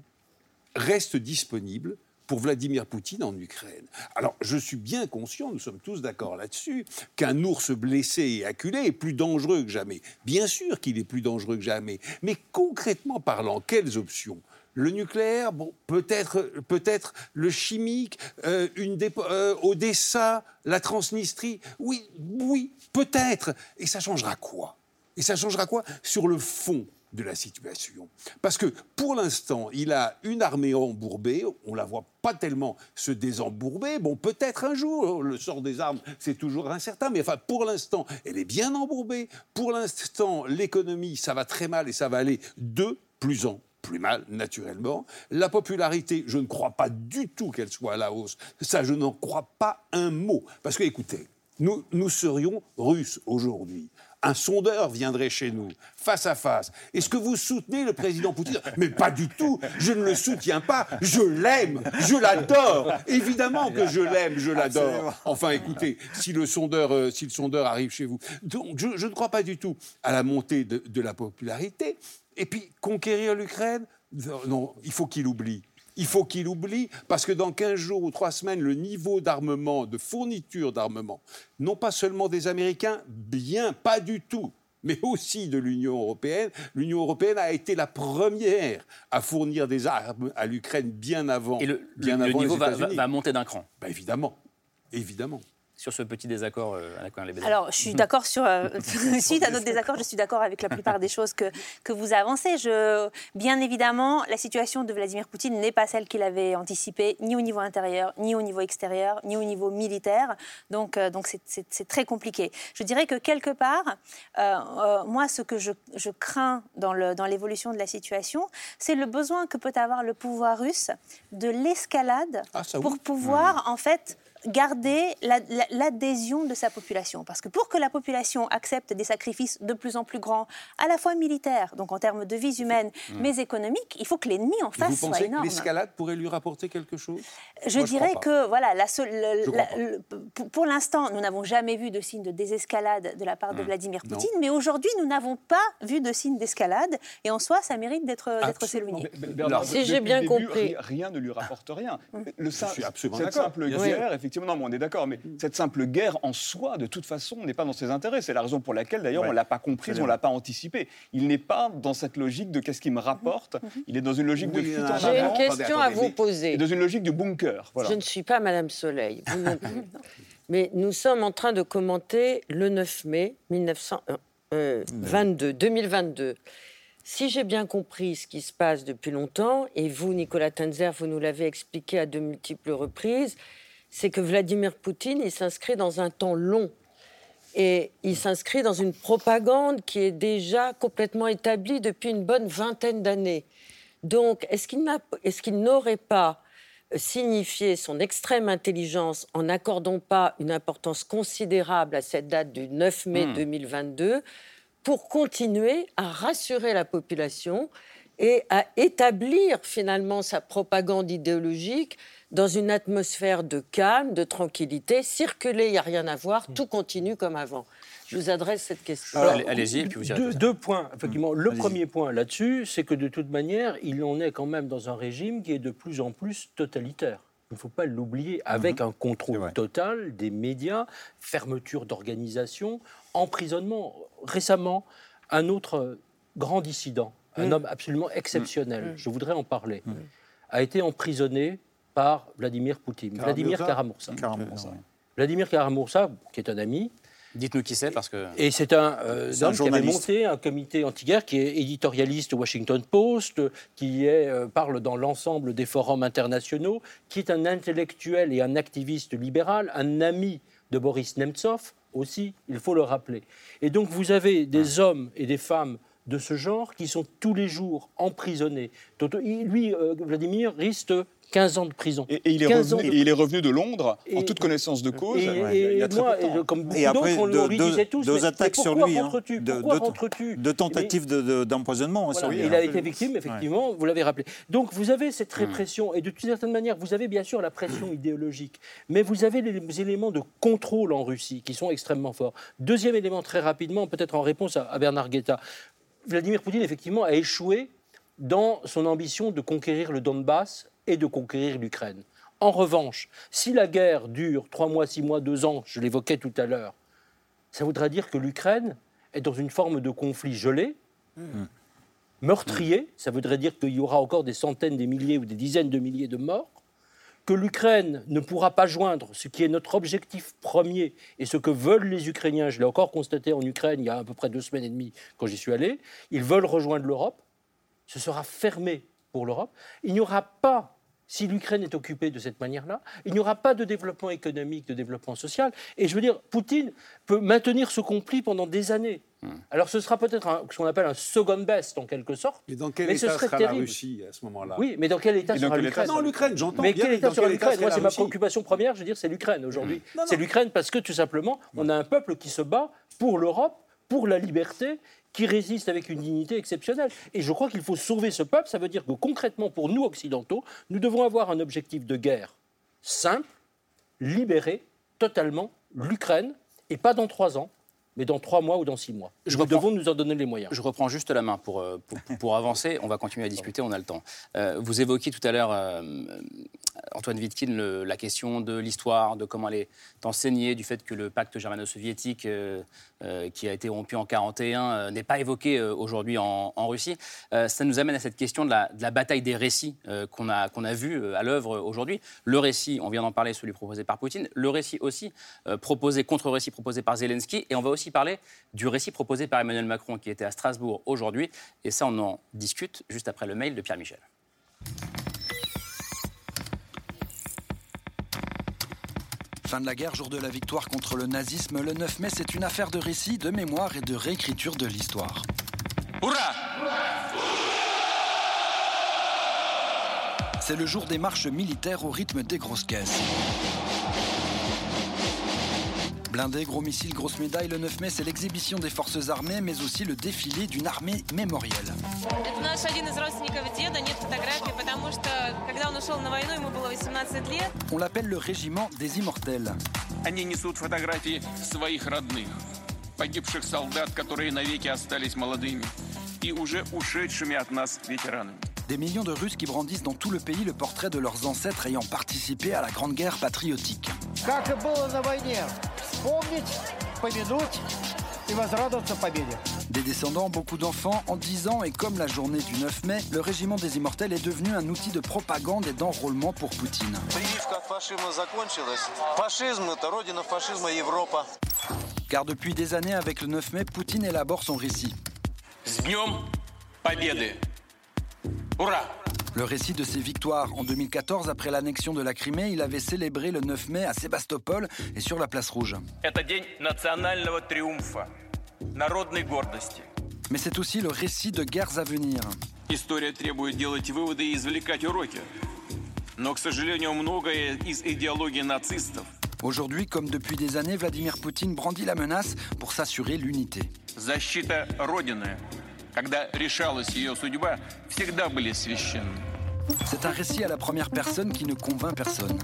reste disponible pour Vladimir Poutine en Ukraine. Alors, je suis bien conscient, nous sommes tous d'accord là-dessus, qu'un ours blessé et acculé est plus dangereux que jamais. Bien sûr qu'il est plus dangereux que jamais. Mais concrètement parlant, quelles options? Le nucléaire, bon, peut-être, peut-être le chimique, euh, une euh, Odessa, la Transnistrie. Oui, oui, peut-être. Et ça changera quoi? Et ça changera quoi? Sur le fond de la situation. Parce que pour l'instant, il a une armée embourbée, on la voit pas tellement se désembourber. Bon, peut-être un jour, le sort des armes, c'est toujours incertain, mais enfin, pour l'instant, elle est bien embourbée. Pour l'instant, l'économie, ça va très mal et ça va aller de plus en plus mal, naturellement. La popularité, je ne crois pas du tout qu'elle soit à la hausse. Ça, je n'en crois pas un mot. Parce que, écoutez, nous, nous serions russes aujourd'hui un sondeur viendrait chez nous, face à face. Est-ce que vous soutenez le président Poutine? Mais pas du tout. Je ne le soutiens pas. Je l'aime. Je l'adore. Évidemment que je l'aime. Je l'adore. Enfin, écoutez, si le sondeur, euh, si le sondeur arrive chez vous, donc je, ne crois pas du tout à la montée de la popularité. Et puis conquérir l'Ukraine, non, il faut qu'il oublie il faut qu'il oublie, parce que dans 15 jours ou 3 semaines, le niveau d'armement, de fourniture d'armement, non pas seulement des Américains, bien pas du tout, mais aussi de l'Union européenne. L'Union européenne a été la première à fournir des armes à l'Ukraine bien avant. Et le, bien le, niveau va, monter d'un cran. Bah, évidemment, évidemment sur ce petit désaccord euh, à la Alors, je suis d'accord sur. Euh, suite à notre désaccord, je suis d'accord avec la plupart des choses que, que vous avancez. Je, bien évidemment, la situation de Vladimir Poutine n'est pas celle qu'il avait anticipée, ni au niveau intérieur, ni au niveau extérieur, ni au niveau militaire. Donc, euh, donc c'est très compliqué. Je dirais que quelque part, moi, ce que je, je crains dans l'évolution dans de la situation, c'est le besoin que peut avoir le pouvoir russe de l'escalade ah, pour pouvoir, mmh. en fait, garder l'adhésion de sa population. Parce que pour que la population accepte des sacrifices de plus en plus grands, à la fois militaires, donc en termes de vies humaines, mmh. mais économiques, il faut que l'ennemi en face soit énorme. Vous pensez que l'escalade pourrait lui rapporter quelque chose? Je dirais que, voilà, la pour l'instant, nous n'avons jamais vu de signe de désescalade de la part de mmh. Vladimir Poutine, mais aujourd'hui, nous n'avons pas vu de signe d'escalade, et en soi, ça mérite d'être souligné. Si j'ai bien compris. Rien ne lui rapporte rien. Mmh. Le simple, cette simple guerre, effectivement, effectivement, non, mais on est d'accord, mais cette simple guerre en soi, de toute façon, n'est pas dans ses intérêts. C'est la raison pour laquelle, d'ailleurs, on ne l'a pas comprise, on ne l'a pas anticipé. Il n'est pas dans cette logique de qu'est-ce qui me rapporte, il est dans une logique de fuite en J'ai une question à vous poser. dans une logique du bunker. Voilà. Je ne suis pas Madame Soleil, vous non plus. Mais nous sommes en train de commenter le 9 mai 1922, 2022. Si j'ai bien compris ce qui se passe depuis longtemps, et vous, Nicolas Tenzer, vous nous l'avez expliqué à de multiples reprises, c'est que Vladimir Poutine, il s'inscrit dans un temps long. Et il s'inscrit dans une propagande qui est déjà complètement établie depuis une bonne vingtaine d'années. Donc, est-ce qu'il n'a- est-ce qu'il n'aurait pas signifié son extrême intelligence en n'accordant pas une importance considérable à cette date du 9 mai 2022 pour continuer à rassurer la population et à établir finalement sa propagande idéologique dans une atmosphère de calme, de tranquillité. Circuler, il n'y a rien à voir, tout continue comme avant. Je vous adresse cette question. Allez- Allez-y, puis vous irez Deux, deux points, effectivement. Le premier point là-dessus, c'est que de toute manière, il en est quand même dans un régime qui est de plus en plus totalitaire. Il ne faut pas l'oublier, avec un contrôle total des médias, fermeture d'organisations, emprisonnement. Récemment, un autre grand dissident, un homme absolument exceptionnel, je voudrais en parler, a été emprisonné par Vladimir Poutine. Vladimir Karamursa. Vladimir Karamursa, qui est un ami, Dites-nous qui c'est, parce que. et c'est un, euh, un homme qui avait monté un comité anti-guerre qui est éditorialiste au Washington Post, qui est, euh, parle dans l'ensemble des forums internationaux, qui est un intellectuel et un activiste libéral, un ami de Boris Nemtsov aussi, il faut le rappeler. Et donc vous avez des hommes et des femmes de ce genre qui sont tous les jours emprisonnés. Lui, euh, Vladimir, risque 15 ans de prison. Et, et il est 15 ans revenu, de- et il est revenu de Londres en toute connaissance de cause. Et, il y a- et il y a très moi, peu de temps. et comme beaucoup d'autres, on, deux- deux- disait tous, deux mais- mais attaques sur lui, hein. rentres-tu? De- Pourquoi de- rentres-tu? De tentatives de- de- d'empoisonnement Voilà, sur lui. il hein. a été victime, effectivement, vous l'avez rappelé. Donc vous avez cette Hmm. répression, et de toute certaine manière, vous avez bien sûr la pression idéologique, mais vous avez les éléments de contrôle en Russie qui sont extrêmement forts. Deuxième élément, très rapidement, peut-être en réponse à, à Bernard Guetta. Vladimir Poutine, effectivement, a échoué dans son ambition de conquérir le Donbass et de conquérir l'Ukraine. En revanche, si la guerre dure trois mois, six mois, deux ans, je l'évoquais tout à l'heure, ça voudrait dire que l'Ukraine est dans une forme de conflit gelé, meurtrier, ça voudrait dire qu'il y aura encore des centaines, des milliers ou des dizaines de milliers de morts, que l'Ukraine ne pourra pas joindre ce qui est notre objectif premier et ce que veulent les Ukrainiens, je l'ai encore constaté en Ukraine il y a à peu près deux semaines et demie quand j'y suis allé, ils veulent rejoindre l'Europe, ce sera fermé pour l'Europe. Il n'y aura pas, si l'Ukraine est occupée de cette manière-là, il n'y aura pas de développement économique, de développement social. Et je veux dire, Poutine peut maintenir ce conflit pendant des années. Alors ce sera peut-être ce qu'on appelle un second best en quelque sorte. Et dans quel Mais ce état serait sera la. Russie à ce moment-là? Oui, mais dans quel état dans sera quel l'Ukraine? état Non, l'Ukraine, j'entends mais bien. quel mais état sera l'Ukraine? Moi, c'est ma préoccupation première, je veux dire, c'est l'Ukraine aujourd'hui. Non. C'est l'Ukraine parce que tout simplement, on a un peuple qui se bat pour l'Europe, pour la liberté, qui résiste avec une dignité exceptionnelle. Et je crois qu'il faut sauver ce peuple. Ça veut dire que concrètement, pour nous occidentaux, nous devons avoir un objectif de guerre simple, libérer totalement l'Ukraine, et pas dans trois ans, mais dans trois mois ou dans six mois. Je nous reprends- devons nous en donner les moyens. Je reprends juste la main pour, euh, pour, pour avancer. On va continuer à discuter, on a le temps. Euh, vous évoquiez tout à l'heure, euh, Antoine Wittkin, le- la question de l'histoire, de comment elle est enseignée, du fait que le pacte germano-soviétique, euh, qui a été rompu en 1941, euh, n'est pas évoqué aujourd'hui en, en Russie. Ça nous amène à cette question de la, de la bataille des récits qu'on a, qu'on a vu euh, à l'œuvre aujourd'hui. Le récit, on vient d'en parler, celui proposé par Poutine. Le récit aussi, proposé, contre-récit proposé par Zelensky. Et on va aussi parler du récit proposé par Emmanuel Macron, qui était à Strasbourg aujourd'hui. Et ça, on en discute juste après le mail de Pierre Michel. Fin de la guerre, jour de la victoire contre le nazisme, le 9 mai, c'est une affaire de récit, de mémoire et de réécriture de l'histoire. C'est le jour des marches militaires au rythme des grosses caisses Blindés, gros missiles, grosses médailles, le 9 mai, c'est l'exhibition des forces armées, mais aussi le défilé d'une armée mémorielle. Это наш один из родственников деда, нет фотографий, потому что когда он ушел на войну, ему было 18 лет. On l'appelle le régiment des immortels. Они несут фотографии своих родных, погибших солдат, которые навеки остались молодыми и уже ушедшими от нас ветеранами. Des millions de Russes qui brandissent dans tout le pays le portrait de leurs ancêtres ayant participé à la Grande Guerre patriotique. как и было на войне, вспомнить, помянуть и возрадоваться победе. Des descendants, beaucoup d'enfants, en 10 ans et comme la journée du 9 mai, le régiment des immortels est devenu un outil de propagande et d'enrôlement pour Poutine. Прививка от фашизма закончилась. Фашизм – это родина фашизма Европа. Car depuis des années, avec le 9 mai, Poutine élabore son récit. С Днем Победы! Ура! Le récit de ses victoires. En 2014, après l'annexion de la Crimée, il avait célébré le 9 mai à Sébastopol et sur la place rouge. Это день национального триумфа, народной гордости. Mais c'est aussi le récit de guerres à venir. История требует делать выводы и извлекать уроки. Но, к сожалению, многое из идеологии нацистов Aujourd'hui, comme depuis des années, Vladimir Poutine brandit la menace pour s'assurer l'unité. Защита Родины, когда решалась ее судьба, всегда были священны. C'est un récit à la première personne qui ne convainc personne.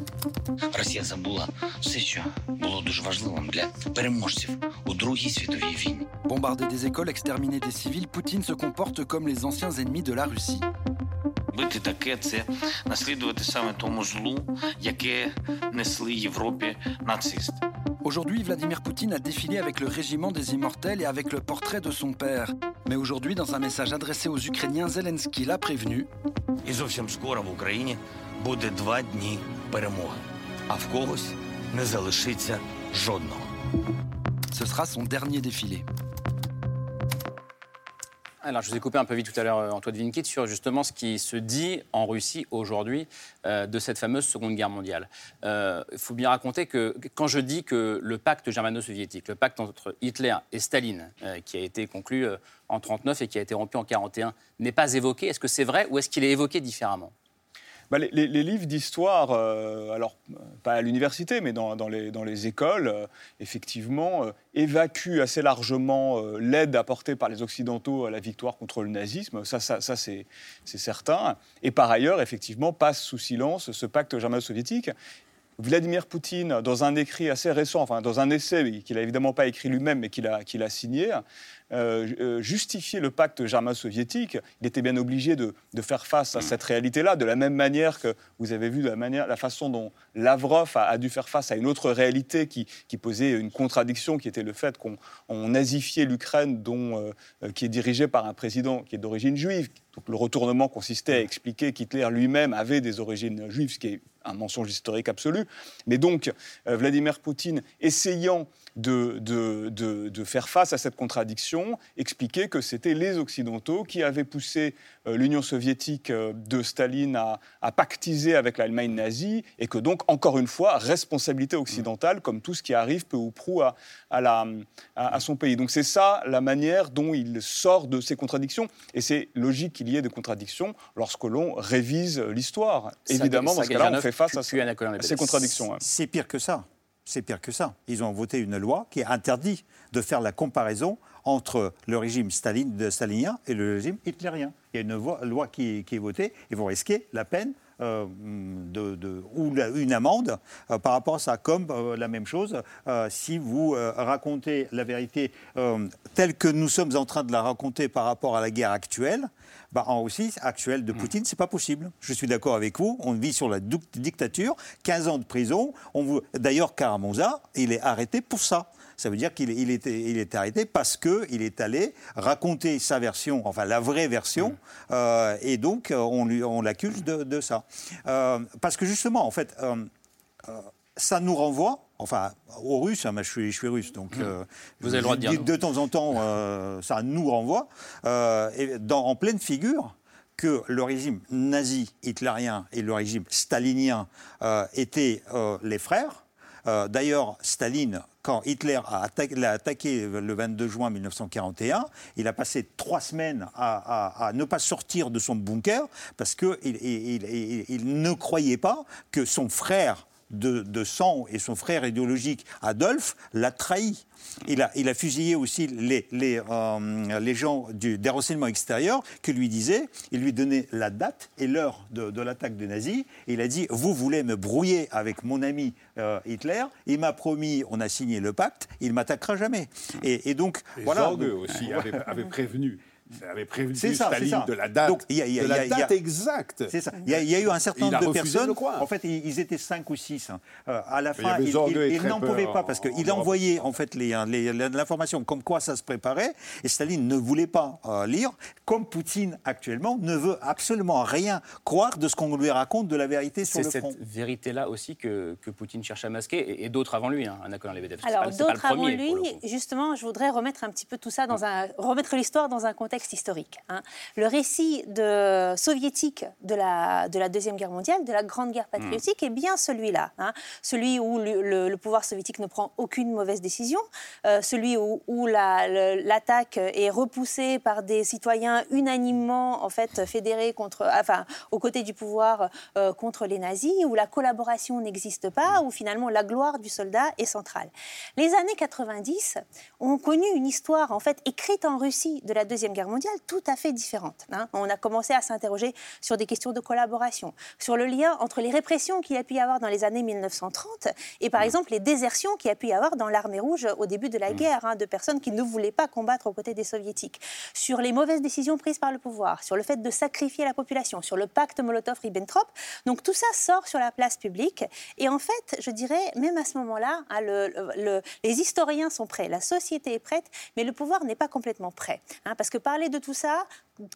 Росія забула все, що було дуже важливим для переможців у Другій світовій війні. Bombarder des écoles, exterminer des civils, Poutine se comporte comme les anciens ennemis de la Russie. Бити таке це наслідувати саме тому злу, яке несли Європі нацисти. Aujourd'hui, Vladimir Poutine a défilé avec le régiment des immortels et avec le portrait de son père. Mais aujourd'hui, dans un message adressé aux Ukrainiens, Zelensky l'a prévenu. І зовсім скоро в Україні буде два дні перемоги, а в когось не залишиться жодного. Ce sera son dernier défilé. Alors, je vous ai coupé un peu vite tout à l'heure, euh, Antoine Vinkit, sur justement ce qui se dit en Russie aujourd'hui euh, de cette fameuse Seconde Guerre mondiale. Euh, Il faut bien raconter que quand je dis que le pacte germano-soviétique, le pacte entre Hitler et Staline, qui a été conclu en 1939 et qui a été rompu en 1941, n'est pas évoqué, est-ce que c'est vrai ou est-ce qu'il est évoqué différemment? Bah, les, livres d'histoire, euh, alors pas à l'université, mais dans, les, écoles, euh, effectivement, euh, évacuent assez largement l'aide apportée par les Occidentaux à la victoire contre le nazisme. Ça, ça, c'est certain. Et par ailleurs, effectivement, passe sous silence ce pacte germano-soviétique. Vladimir Poutine, dans un écrit assez récent, enfin dans un essai qu'il n'a évidemment pas écrit lui-même, mais qu'il a signé, euh, euh, justifier le pacte germano-soviétique. Il était bien obligé de, faire face à cette réalité-là, de la même manière que vous avez vu de la, manière, la façon dont Lavrov a, dû faire face à une autre réalité qui, posait une contradiction, qui était le fait qu'on on nazifiait l'Ukraine, dont, euh, qui est dirigée par un président qui est d'origine juive. Le retournement consistait à expliquer qu'Hitler lui-même avait des origines juives, ce qui est un mensonge historique absolu. Mais donc, Vladimir Poutine, essayant de, de- de- de faire face à cette contradiction, expliquait que c'était les Occidentaux qui avaient poussé euh, l'Union soviétique euh, de Staline à, à pactiser avec l'Allemagne nazie, et que donc, encore une fois, responsabilité occidentale, comme tout ce qui arrive peu ou prou à, à la- à- à son pays. Donc c'est ça la manière dont il sort de ces contradictions, et c'est logique qu'il y ait des contradictions lorsque l'on révise l'histoire. Évidemment, dans ce cas-là, on fait face à, ces- à ces contradictions. hein. C'est pire que ça. C'est pire que ça. Ils ont voté une loi qui interdit de faire la comparaison entre le régime stalinien et le régime hitlérien. Il y a une loi qui, est votée et vous risquez la peine euh, ou une amende euh, par rapport à ça. Comme euh, la même chose, si vous racontez la vérité telle que nous sommes en train de la raconter par rapport à la guerre actuelle, bah, en Russie actuelle de Poutine, c'est pas possible. Je suis d'accord avec vous. On vit sur la dictature, 15 ans de prison. On vous... D'ailleurs, Karamonza, il est arrêté pour ça. Ça veut dire qu'il est, il est arrêté parce qu'il est allé raconter sa version, enfin la vraie version, euh, et donc euh, on, lui- on l'accuse de, de ça. Euh, parce que justement, en fait, euh, ça nous renvoie, enfin, aux Russes, hein, moi, je, suis, je suis russe, donc... euh, Vous avez le droit de dire de, non. de temps en temps, euh, ça nous renvoie, euh, et dans- en pleine figure, que le régime nazi hitlérien et le régime stalinien étaient les frères. D'ailleurs, Staline, quand Hitler a l'a attaqué le 22 juin 1941, il a passé trois semaines à, à- à ne pas sortir de son bunker parce qu'il il, il- il- il ne croyait pas que son frère de, de sang et son frère idéologique Adolphe l'a trahi. Il a, il a fusillé aussi les, les, euh, les gens du, des renseignements extérieurs qui lui disaient, il lui donnait la date et l'heure de, de l'attaque des nazis. Il a dit, vous voulez me brouiller avec mon ami euh, Hitler, il m'a promis, on a signé le pacte, il m'attaquera jamais. Et, et donc, Et voilà. Aussi avait prévenu Il avait prévenu C'est ça, c'est Staline ça. de la date, Donc, il y a- il y a- de la y a- y exacte. C'est ça. Il y, a, il y a eu un certain nombre de personnes. En fait, ils, étaient cinq ou six. hein. Euh, à la fin, ils, n'en pouvaient pas parce qu'il envoyait en fait les- les- l'information comme quoi ça se préparait et Staline ne voulait pas euh, lire, comme Poutine actuellement ne veut absolument rien croire de ce qu'on lui raconte de la vérité sur C'est le cette front. vérité-là aussi que, que Poutine cherche à masquer, et, et d'autres avant lui, hein, Anna Lebedev. C'est Alors, c'est d'autres avant lui, justement, je voudrais remettre un petit peu tout ça dans un. remettre l'histoire dans un contexte historique. hein. Le récit de, soviétique de la, de la Deuxième Guerre mondiale, de la Grande Guerre patriotique, est bien celui-là. hein. Celui où le, le- le pouvoir soviétique ne prend aucune mauvaise décision, euh, celui où, où la- le- l'attaque est repoussée par des citoyens unanimement en fait, fédérés contre, enfin, aux côtés du pouvoir euh, contre les nazis, où la collaboration n'existe pas, où finalement la gloire du soldat est centrale. Les années 90 ont connu une histoire en fait écrite en Russie de la Deuxième Guerre mondiale tout à fait différente. hein. On a commencé à s'interroger sur des questions de collaboration, sur le lien entre les répressions qu'il y a pu y avoir dans les années 1930 et par exemple les désertions qu'il y a pu y avoir dans l'armée rouge au début de la guerre, hein, de personnes qui ne voulaient pas combattre aux côtés des soviétiques, sur les mauvaises décisions prises par le pouvoir, sur le fait de sacrifier la population, sur le pacte Molotov-Ribbentrop. Donc tout ça sort sur la place publique et en fait, je dirais, même à ce moment-là, hein, le- le- les historiens sont prêts, la société est prête, mais le pouvoir n'est pas complètement prêt. parce que parler de tout ça,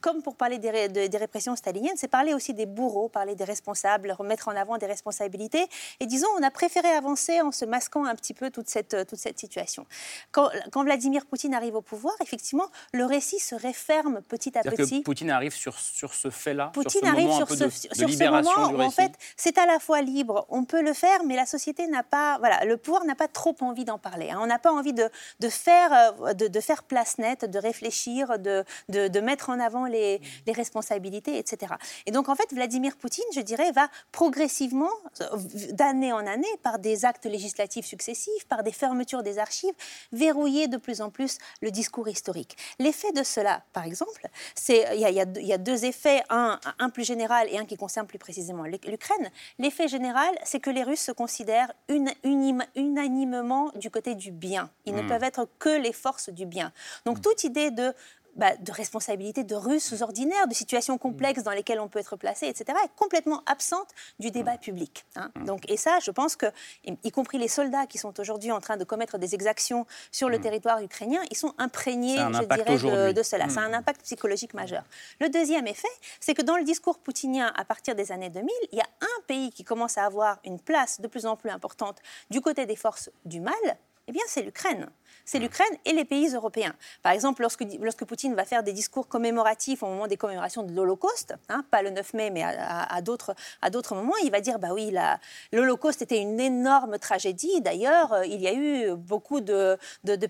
comme pour parler des, ré- de- des répressions staliniennes, c'est parler aussi des bourreaux, parler des responsables, remettre en avant des responsabilités. Et disons, on a préféré avancer en se masquant un petit peu toute cette, toute cette situation. Quand, quand Vladimir Poutine arrive au pouvoir, effectivement, le récit se referme petit à petit. que Poutine arrive sur, sur ce fait-là, sur Poutine ce arrive moment sur ce, de, sur ce moment où en fait c'est à la fois libre, on peut le faire, mais la société n'a pas, voilà, le pouvoir n'a pas trop envie d'en parler. hein. On n'a pas envie de, de faire, euh, de, faire place nette, de réfléchir, de, de, de mettre en avant les, les responsabilités, etc. Et donc en fait Vladimir Poutine, je dirais, va progressivement, euh, d'année en année, par des actes législatifs successifs, par des fermetures des archives, verrouiller de plus en plus le discours historique. L'effet de cela, par exemple, c'est il y, a- y deux- il y a deux effets, un, un plus général et un qui concerne plus précisément l'Uk- l'Ukraine. L'effet général, c'est que les Russes se considèrent une- unim- unanimement du côté du bien. Ils ne Hmm. peuvent être que les forces du bien. Donc toute idée de bah, de responsabilité de Russes ordinaires, de situations complexes dans lesquelles on peut être placé, etc., est complètement absente du débat public. hein. Donc, et ça, je pense que, y compris les soldats qui sont aujourd'hui en train de commettre des exactions sur le territoire ukrainien, ils sont imprégnés, je dirais, de, cela. Mm. Ça a un impact psychologique majeur. Le deuxième effet, c'est que dans le discours poutinien à partir des années 2000, il y a un pays qui commence à avoir une place de plus en plus importante du côté des forces du mal, eh bien, c'est l'Ukraine. C'est l'Ukraine et les pays européens. Par exemple, lorsque, Poutine va faire des discours commémoratifs au moment des commémorations de l'Holocauste, hein, pas le 9 mai, mais à, d'autres moments, il va dire bah oui, l'Holocauste était une énorme tragédie. D'ailleurs, euh, il y a eu beaucoup de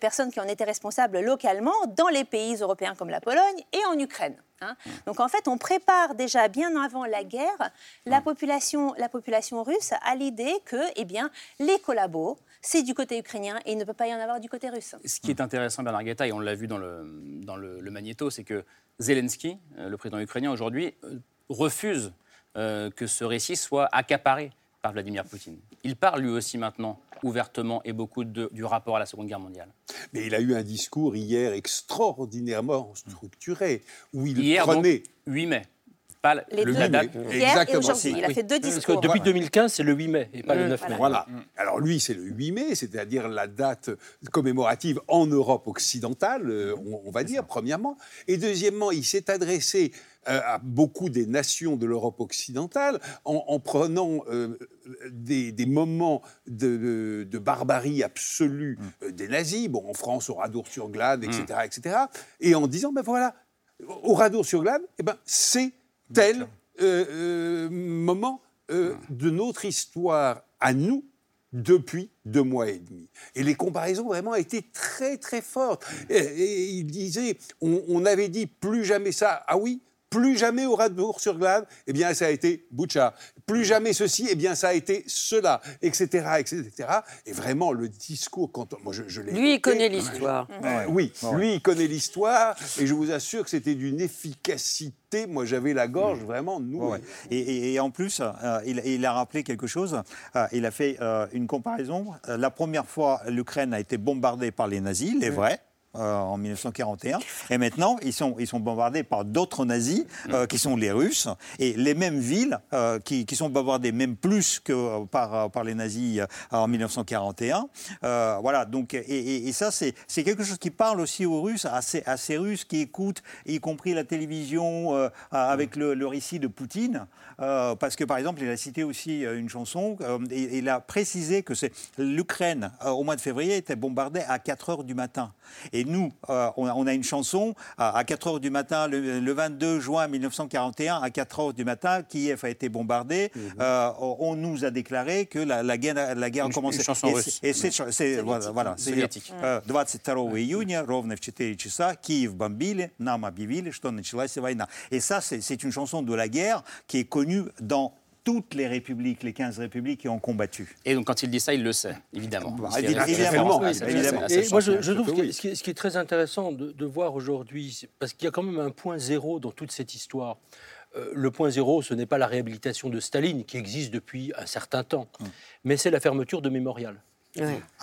personnes qui en étaient responsables localement dans les pays européens comme la Pologne et en Ukraine. hein. Donc en fait, on prépare déjà bien avant la guerre la population, la population russe à l'idée que, eh bien, les collabos, c'est du côté ukrainien et il ne peut pas y en avoir du côté russe. Ce qui est intéressant, Bernard Guetta, et on l'a vu dans le, dans le, le magnéto, c'est que Zelensky, euh, le président ukrainien aujourd'hui, euh, refuse euh, que ce récit soit accaparé par Vladimir Poutine. Il parle lui aussi maintenant ouvertement et beaucoup de- du rapport à la Seconde Guerre mondiale. Mais il a eu un discours hier extraordinairement structuré, où il Hier, donc, prenait... 8 mai. Pas Les le- deux. la date. Hier et aujourd'hui. Il a Oui. fait deux Parce discours. que depuis 2015, c'est le 8 mai et pas le 9 mai. Voilà. Alors lui, c'est le 8 mai, c'est-à-dire la date commémorative en Europe occidentale, euh, on, on va dire, premièrement. Et deuxièmement, il s'est adressé euh, à beaucoup des nations de l'Europe occidentale en, en prenant euh, des, des moments de, de- de barbarie absolue euh, des nazis, bon, en France, au Radour-sur-Glane, etc., etc., et en disant, ben voilà, au Radour-sur-Glane, eh ben, c'est tel euh, euh, moment euh, de notre histoire à nous depuis deux mois et demi. Et les comparaisons vraiment étaient très très fortes. Et, et il disait, on, on avait dit plus jamais ça. Ah oui plus jamais au Radour-sur-Glane, eh bien, ça a été Boucha. Plus jamais ceci, eh bien, ça a été cela, etc., etc. Et vraiment, le discours, quand moi, je, je l'ai Lui, il connaît l'histoire. euh, oui, lui, il connaît l'histoire, et je vous assure que c'était d'une efficacité. Moi, j'avais la gorge vraiment nouée. Ouais. Et, et- et en plus, euh, il, il a rappelé quelque chose. Euh, il a fait euh, une comparaison. Euh, la première fois, l'Ukraine a été bombardée par les nazis, il est vrai. Euh, en 1941. Et maintenant, ils sont, ils sont bombardés par d'autres nazis, euh, qui sont les Russes. Et les mêmes villes euh, qui, qui sont bombardées, même plus que par, par les nazis en 1941. Euh, voilà, donc, et, et- et ça, c'est c'est quelque chose qui parle aussi aux Russes, à ces, à ces Russes qui écoutent, y compris la télévision, avec le, le récit de Poutine. Parce que, par exemple, il a cité aussi une chanson, et, il a précisé que c'est l'Ukraine, au mois de février, était bombardée à 4 heures du matin. Et nous, euh, on, a, on a une chanson à, à 4 heures du matin, le, le 22 juin 1941, à 4 heures du matin, Kiev a été bombardé. Euh, on, on nous a déclaré que la, la guerre, la guerre Une- a commencé. une chanson et russe. c'est- et c'est- c'est- voilà, voilà, c'est Советики. э, 22 июня, ровно в 4 часа, Киев бомбили, нам объявили, что началась война. Et ça, c'est c'est une chanson de la guerre qui est connue dans toutes les républiques, les 15 républiques qui ont combattu. Et donc quand il dit ça, il le sait, évidemment. Bah, évidemment, oui, évidemment. Et moi, je, trouve que ce qui, est, ce qui est très intéressant de, de voir aujourd'hui, parce qu'il y a quand même un point zéro dans toute cette histoire. Euh, le point zéro, ce n'est pas la réhabilitation de Staline, qui existe depuis un certain temps, mais c'est la fermeture de Mémorial.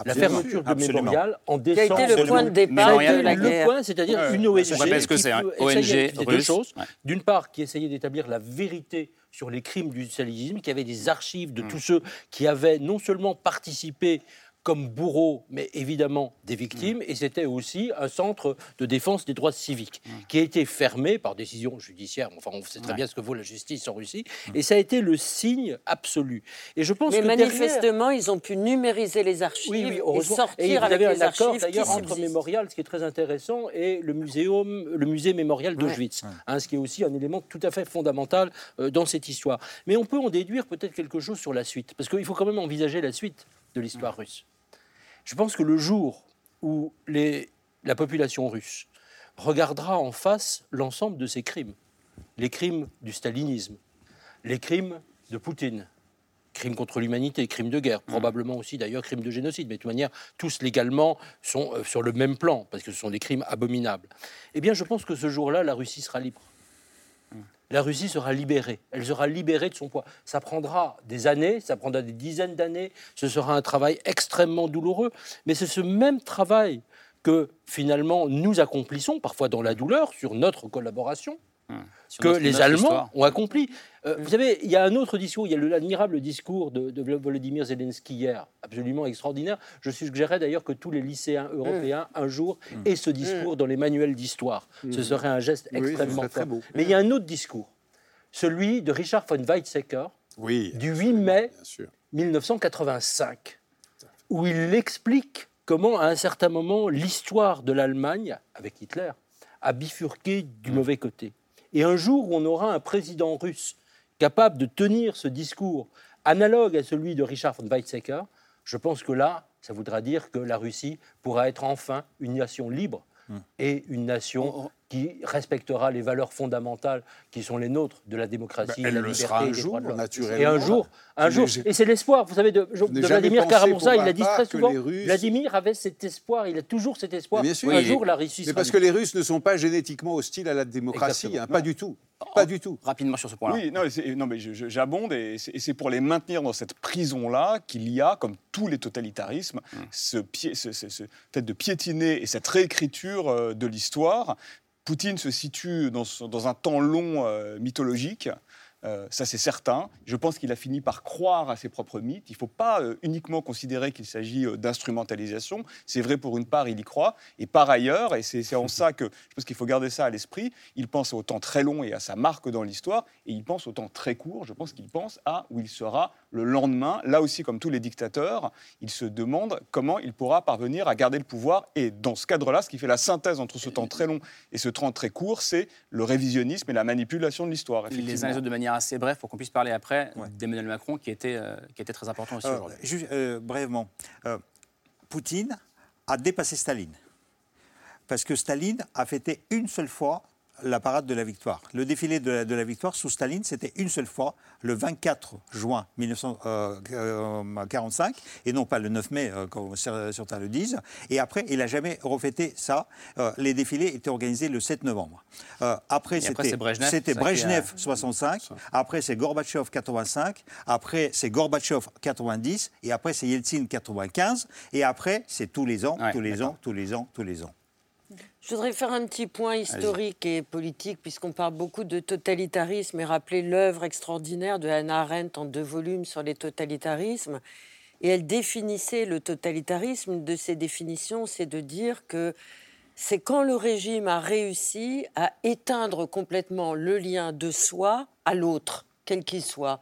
La fermeture de Absolument. Mémorial en Qui a décembre. été le point de départ Ça a été de la le guerre. point, c'est-à-dire Ouais. une ONG. On rappelle ce que c'est, hein. ONG faisait deux russe. choses. Ouais. D'une part, qui essayait d'établir la vérité sur les crimes du stalinisme, qui avait des archives de tous ceux qui avaient non seulement participé comme bourreaux, mais évidemment des victimes, et c'était aussi un centre de défense des droits civiques, qui a été fermé par décision judiciaire, enfin on sait très bien ce que vaut la justice en Russie, et ça a été le signe absolu. Et je pense Mais que derrière- manifestement, ils ont pu numériser les archives oui, oui, et heureusement. sortir Et vous avec avez les un accord archives qui d'ailleurs entre subsistent. Mémorial, ce qui est très intéressant, et le, muséum, le musée mémorial d'Auschwitz, hein, ce qui est aussi un élément tout à fait fondamental euh, dans cette histoire. Mais on peut en déduire peut-être quelque chose sur la suite, parce qu'il faut quand même envisager la suite de l'histoire russe. Je pense que le jour où les- la population russe regardera en face l'ensemble de ces crimes, les crimes du stalinisme, les crimes de Poutine, crimes contre l'humanité, crimes de guerre, probablement aussi d'ailleurs crimes de génocide, mais de toute manière, tous légalement sont euh, sur le même plan, parce que ce sont des crimes abominables. Eh bien, je pense que ce jour-là, la Russie sera libre. La Russie sera libérée. Elle sera libérée de son poids. Ça prendra des années, ça prendra des dizaines d'années. Ce sera un travail extrêmement douloureux. Mais c'est ce même travail que finalement nous accomplissons, parfois dans la douleur, sur notre collaboration, Sur que notre- les notre Allemands histoire. ont accompli. Euh, Vous savez, il y a un autre discours, il y a le- l'admirable discours de, de Volodymyr Zelensky hier, absolument extraordinaire. Je suggérerais d'ailleurs que tous les lycéens européens, un jour, aient ce discours dans les manuels d'histoire. Ce serait un geste Oui, extrêmement très fort. beau. Mais il y a un autre discours, celui de Richard von Weizsäcker, Oui, du 8 mai bien sûr. 1985, où il explique comment, à un certain moment, l'histoire de l'Allemagne, avec Hitler, a bifurqué du mauvais côté. Et un jour on aura un président russe capable de tenir ce discours analogue à celui de Richard von Weizsäcker, je pense que là, ça voudra dire que la Russie pourra être enfin une nation libre et une nation qui respectera les valeurs fondamentales qui sont les nôtres de la démocratie, Ben, elle la le liberté sera un des jour, droits de naturellement. Et un jour, un jour, et c'est l'espoir, vous savez, de, de Vladimir Karamurza, il ma a dit très souvent, Russes- Vladimir avait cet espoir, il a toujours cet espoir, Mais bien sûr. un Oui. jour la Russie Mais parce que les Russes ne sont pas génétiquement hostiles à la démocratie, hein, pas du tout. Pas du tout. Rapidement sur ce point-là. Oui, non, mais non, j'abonde et c'est pour les maintenir dans cette prison-là qu'il y a, comme tous les totalitarismes, ce, pied, ce, ce- ce fait de piétiner et cette réécriture euh, de l'histoire. Poutine se situe dans un temps long euh, mythologique. Euh, ça, c'est certain. Je pense qu'il a fini par croire à ses propres mythes. Il ne faut pas euh, uniquement considérer qu'il s'agit euh, d'instrumentalisation. C'est vrai pour une part, il y croit. Et par ailleurs, et c'est en ça que je pense qu'il faut garder ça à l'esprit, il pense au temps très long et à sa marque dans l'histoire. Et il pense au temps très court. Je pense qu'il pense à où il sera le lendemain. Là aussi, comme tous les dictateurs, il se demande comment il pourra parvenir à garder le pouvoir. Et dans ce cadre-là, ce qui fait la synthèse entre ce temps très long et ce temps très court, c'est le révisionnisme et la manipulation de l'histoire. Les uns les effectivement. autres de manière assez brève pour qu'on puisse parler après d'Emmanuel Macron qui était, euh, qui était très important aussi Euh, aujourd'hui. juste, euh, brièvement, euh, Poutine a dépassé Staline. Parce que Staline a fêté une seule fois la parade de la victoire. Le défilé de la, de la victoire sous Staline, c'était une seule fois, le 24 juin 1945, et non pas le 9 mai, euh, comme cer- certains le disent. Et après, il n'a jamais refêté ça. Euh, les défilés étaient organisés le 7 novembre. Euh, après, c'était Brejnev 65, après c'est Gorbatchev 85, après c'est Gorbatchev 90, et après c'est Yeltsin 95, et après c'est tous les ans, tous les ans, tous les ans, tous les ans. Je voudrais faire un petit point historique et politique, puisqu'on parle beaucoup de totalitarisme et rappeler l'œuvre extraordinaire de Hannah Arendt en deux volumes sur les totalitarismes. Et elle définissait le totalitarisme. Une de ses définitions, c'est de dire que c'est quand le régime a réussi à éteindre complètement le lien de soi à l'autre, quel qu'il soit.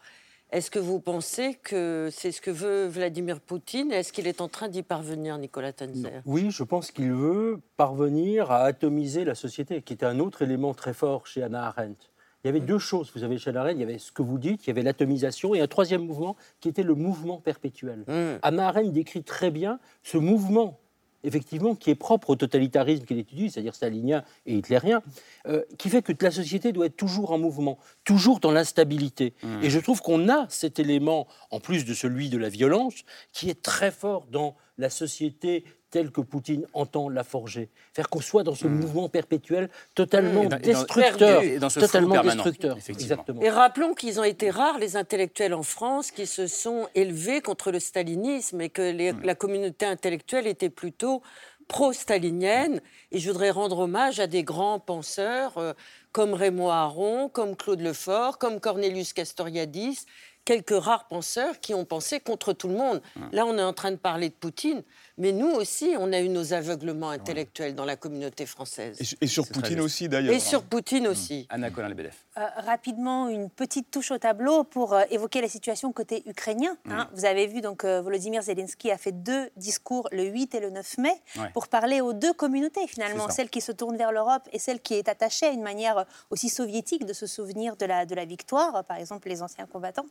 Est-ce que vous pensez que c'est ce que veut Vladimir Poutine Est-ce qu'il est en train d'y parvenir, Nicolas Tenzer Oui, je pense qu'il veut parvenir à atomiser la société, qui est un autre élément très fort chez Hannah Arendt. Il y avait deux choses, vous avez chez Hannah Arendt, il y avait ce que vous dites, il y avait l'atomisation, et un troisième mouvement qui était le mouvement perpétuel. Hmm. Hannah Arendt décrit très bien ce mouvement effectivement, qui est propre au totalitarisme qu'il étudie, c'est-à-dire stalinien et hitlérien, euh, qui fait que la société doit être toujours en mouvement, toujours dans l'instabilité. Mmh. Et je trouve qu'on a cet élément, en plus de celui de la violence, qui est très fort dans la société telle que Poutine entend la forger. Faire qu'on soit dans ce mouvement perpétuel totalement Et dans- et dans- destructeur. et dans ce totalement destructeur. Exactement. Et rappelons qu'ils ont été rares, les intellectuels en France, qui se sont élevés contre le stalinisme et que les- la communauté intellectuelle était plutôt pro-stalinienne. Et je voudrais rendre hommage à des grands penseurs euh, comme Raymond Aron, comme Claude Lefort, comme Cornelius Castoriadis, quelques rares penseurs qui ont pensé contre tout le monde. Là, on est en train de parler de Poutine, mais nous aussi, on a eu nos aveuglements intellectuels dans la communauté française. Et, et sur Poutine aussi, d'ailleurs. Et sur Poutine aussi. Anna Colin-Lebedev. Euh, rapidement, une petite touche au tableau pour euh, évoquer la situation côté ukrainien. hein. Vous avez vu, donc, euh, Volodymyr Zelensky a fait deux discours le 8 et le 9 mai Ouais. pour parler aux deux communautés, finalement, celle qui se tourne vers l'Europe et celle qui est attachée à une manière euh, aussi soviétique de se souvenir de la, de la victoire, par exemple les anciens combattants.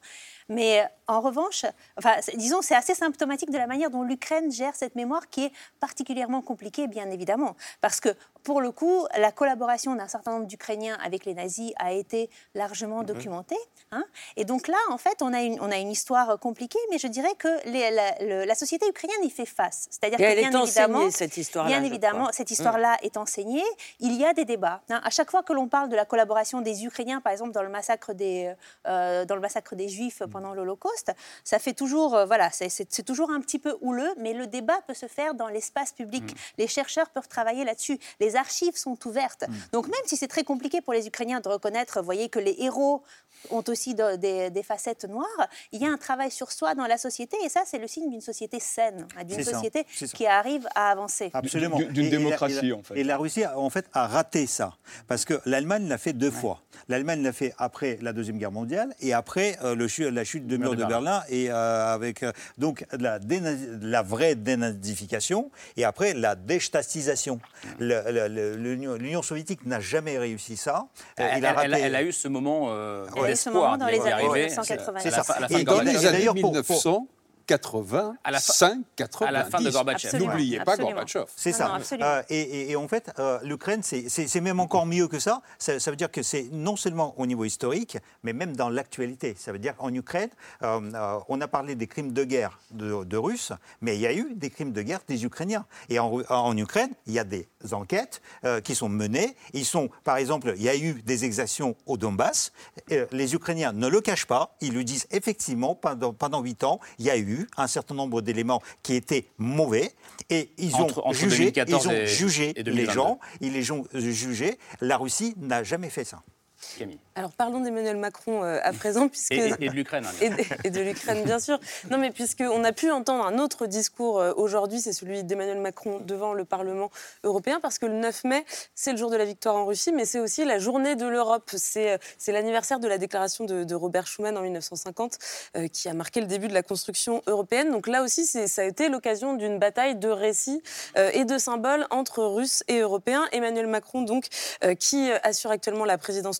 Mais euh, en revanche, enfin, disons, c'est assez symptomatique de la manière dont l'Ukraine gère cette mémoire qui est particulièrement compliquée, bien évidemment. Parce que, pour le coup, la collaboration d'un certain nombre d'Ukrainiens avec les nazis a été largement Mhm. documentée. hein. Et donc là, en fait, on a une, on a une histoire compliquée, mais je dirais que les- la, société ukrainienne y fait face. C'est-à-dire que, elle bien est évidemment, enseignée, cette histoire-là. Bien évidemment, cette Mm. histoire-là est enseignée. Il y a des débats. hein. À chaque fois que l'on parle de la collaboration des Ukrainiens, par exemple, dans le massacre des, euh, dans le massacre des Juifs pendant l'Holocauste, ça fait toujours, euh, voilà, c'est toujours un petit peu houleux, mais le débat peut se faire dans l'espace public. Les chercheurs peuvent travailler là-dessus. Les archives sont ouvertes. Donc même si c'est très compliqué pour les Ukrainiens de reconnaître, vous voyez que les héros ont aussi de- des, des facettes noires, il y a un travail sur soi dans la société, et ça, c'est le signe d'une société saine, d'une société ça. qui arrive à avancer. Absolument. D'une- démocratie, et la- en fait. Et la Russie, en fait, a raté ça. Parce que l'Allemagne l'a fait deux fois. L'Allemagne l'a fait après la Deuxième Guerre mondiale et après euh, le la chute du mur de Berlin. Et euh, avec euh, donc la, vraie dénazification et après la déstatisation. L'Union soviétique n'a jamais réussi ça. Euh, Elle, il a elle- elle raté- elle a eu ce moment euh, ce moment dans les années C'est- 1980. c'est fin Et d'ailleurs, pour- pour- 1985, À la fin- 90. à la fin de Gorbatchev. N'oubliez pas Absolument. Gorbatchev. C'est ça. non. Euh, et, et- et en fait, euh, l'Ukraine, c'est- même encore mieux que ça. ça. ça veut dire que c'est non seulement au niveau historique, mais même dans l'actualité. Ça veut dire qu'en Ukraine, euh, euh, on a parlé des crimes de guerre de, de Russes, mais il y a eu des crimes de guerre des Ukrainiens. Et en, Ukraine, il y a des enquêtes euh, qui sont menées. Ils sont, par exemple, il y a eu des exactions au Donbass. Euh, les Ukrainiens ne le cachent pas. Ils lui disent effectivement, pendant pendant huit ans, il y a eu un certain nombre d'éléments qui étaient mauvais. Et ils ont Entre- jugé, 2014 ils ont et- jugé et les 2022. gens, ils les ont jugés. La Russie n'a jamais fait ça. Camille. Alors parlons d'Emmanuel Macron euh, à présent, puisque... Et, et- et de l'Ukraine. hein, bien et de, et de l'Ukraine, bien sûr. Non, mais puisqu'on a pu entendre un autre discours euh, aujourd'hui, c'est celui d'Emmanuel Macron devant le Parlement européen, parce que le 9 mai, c'est le jour de la victoire en Russie, mais c'est aussi la journée de l'Europe. C'est euh, l'anniversaire de la déclaration de, de Robert Schuman en 1950, euh, qui a marqué le début de la construction européenne. Donc là aussi, ça a été l'occasion d'une bataille de récits et de symboles entre Russes et Européens. Emmanuel Macron, donc, qui assure actuellement la présidence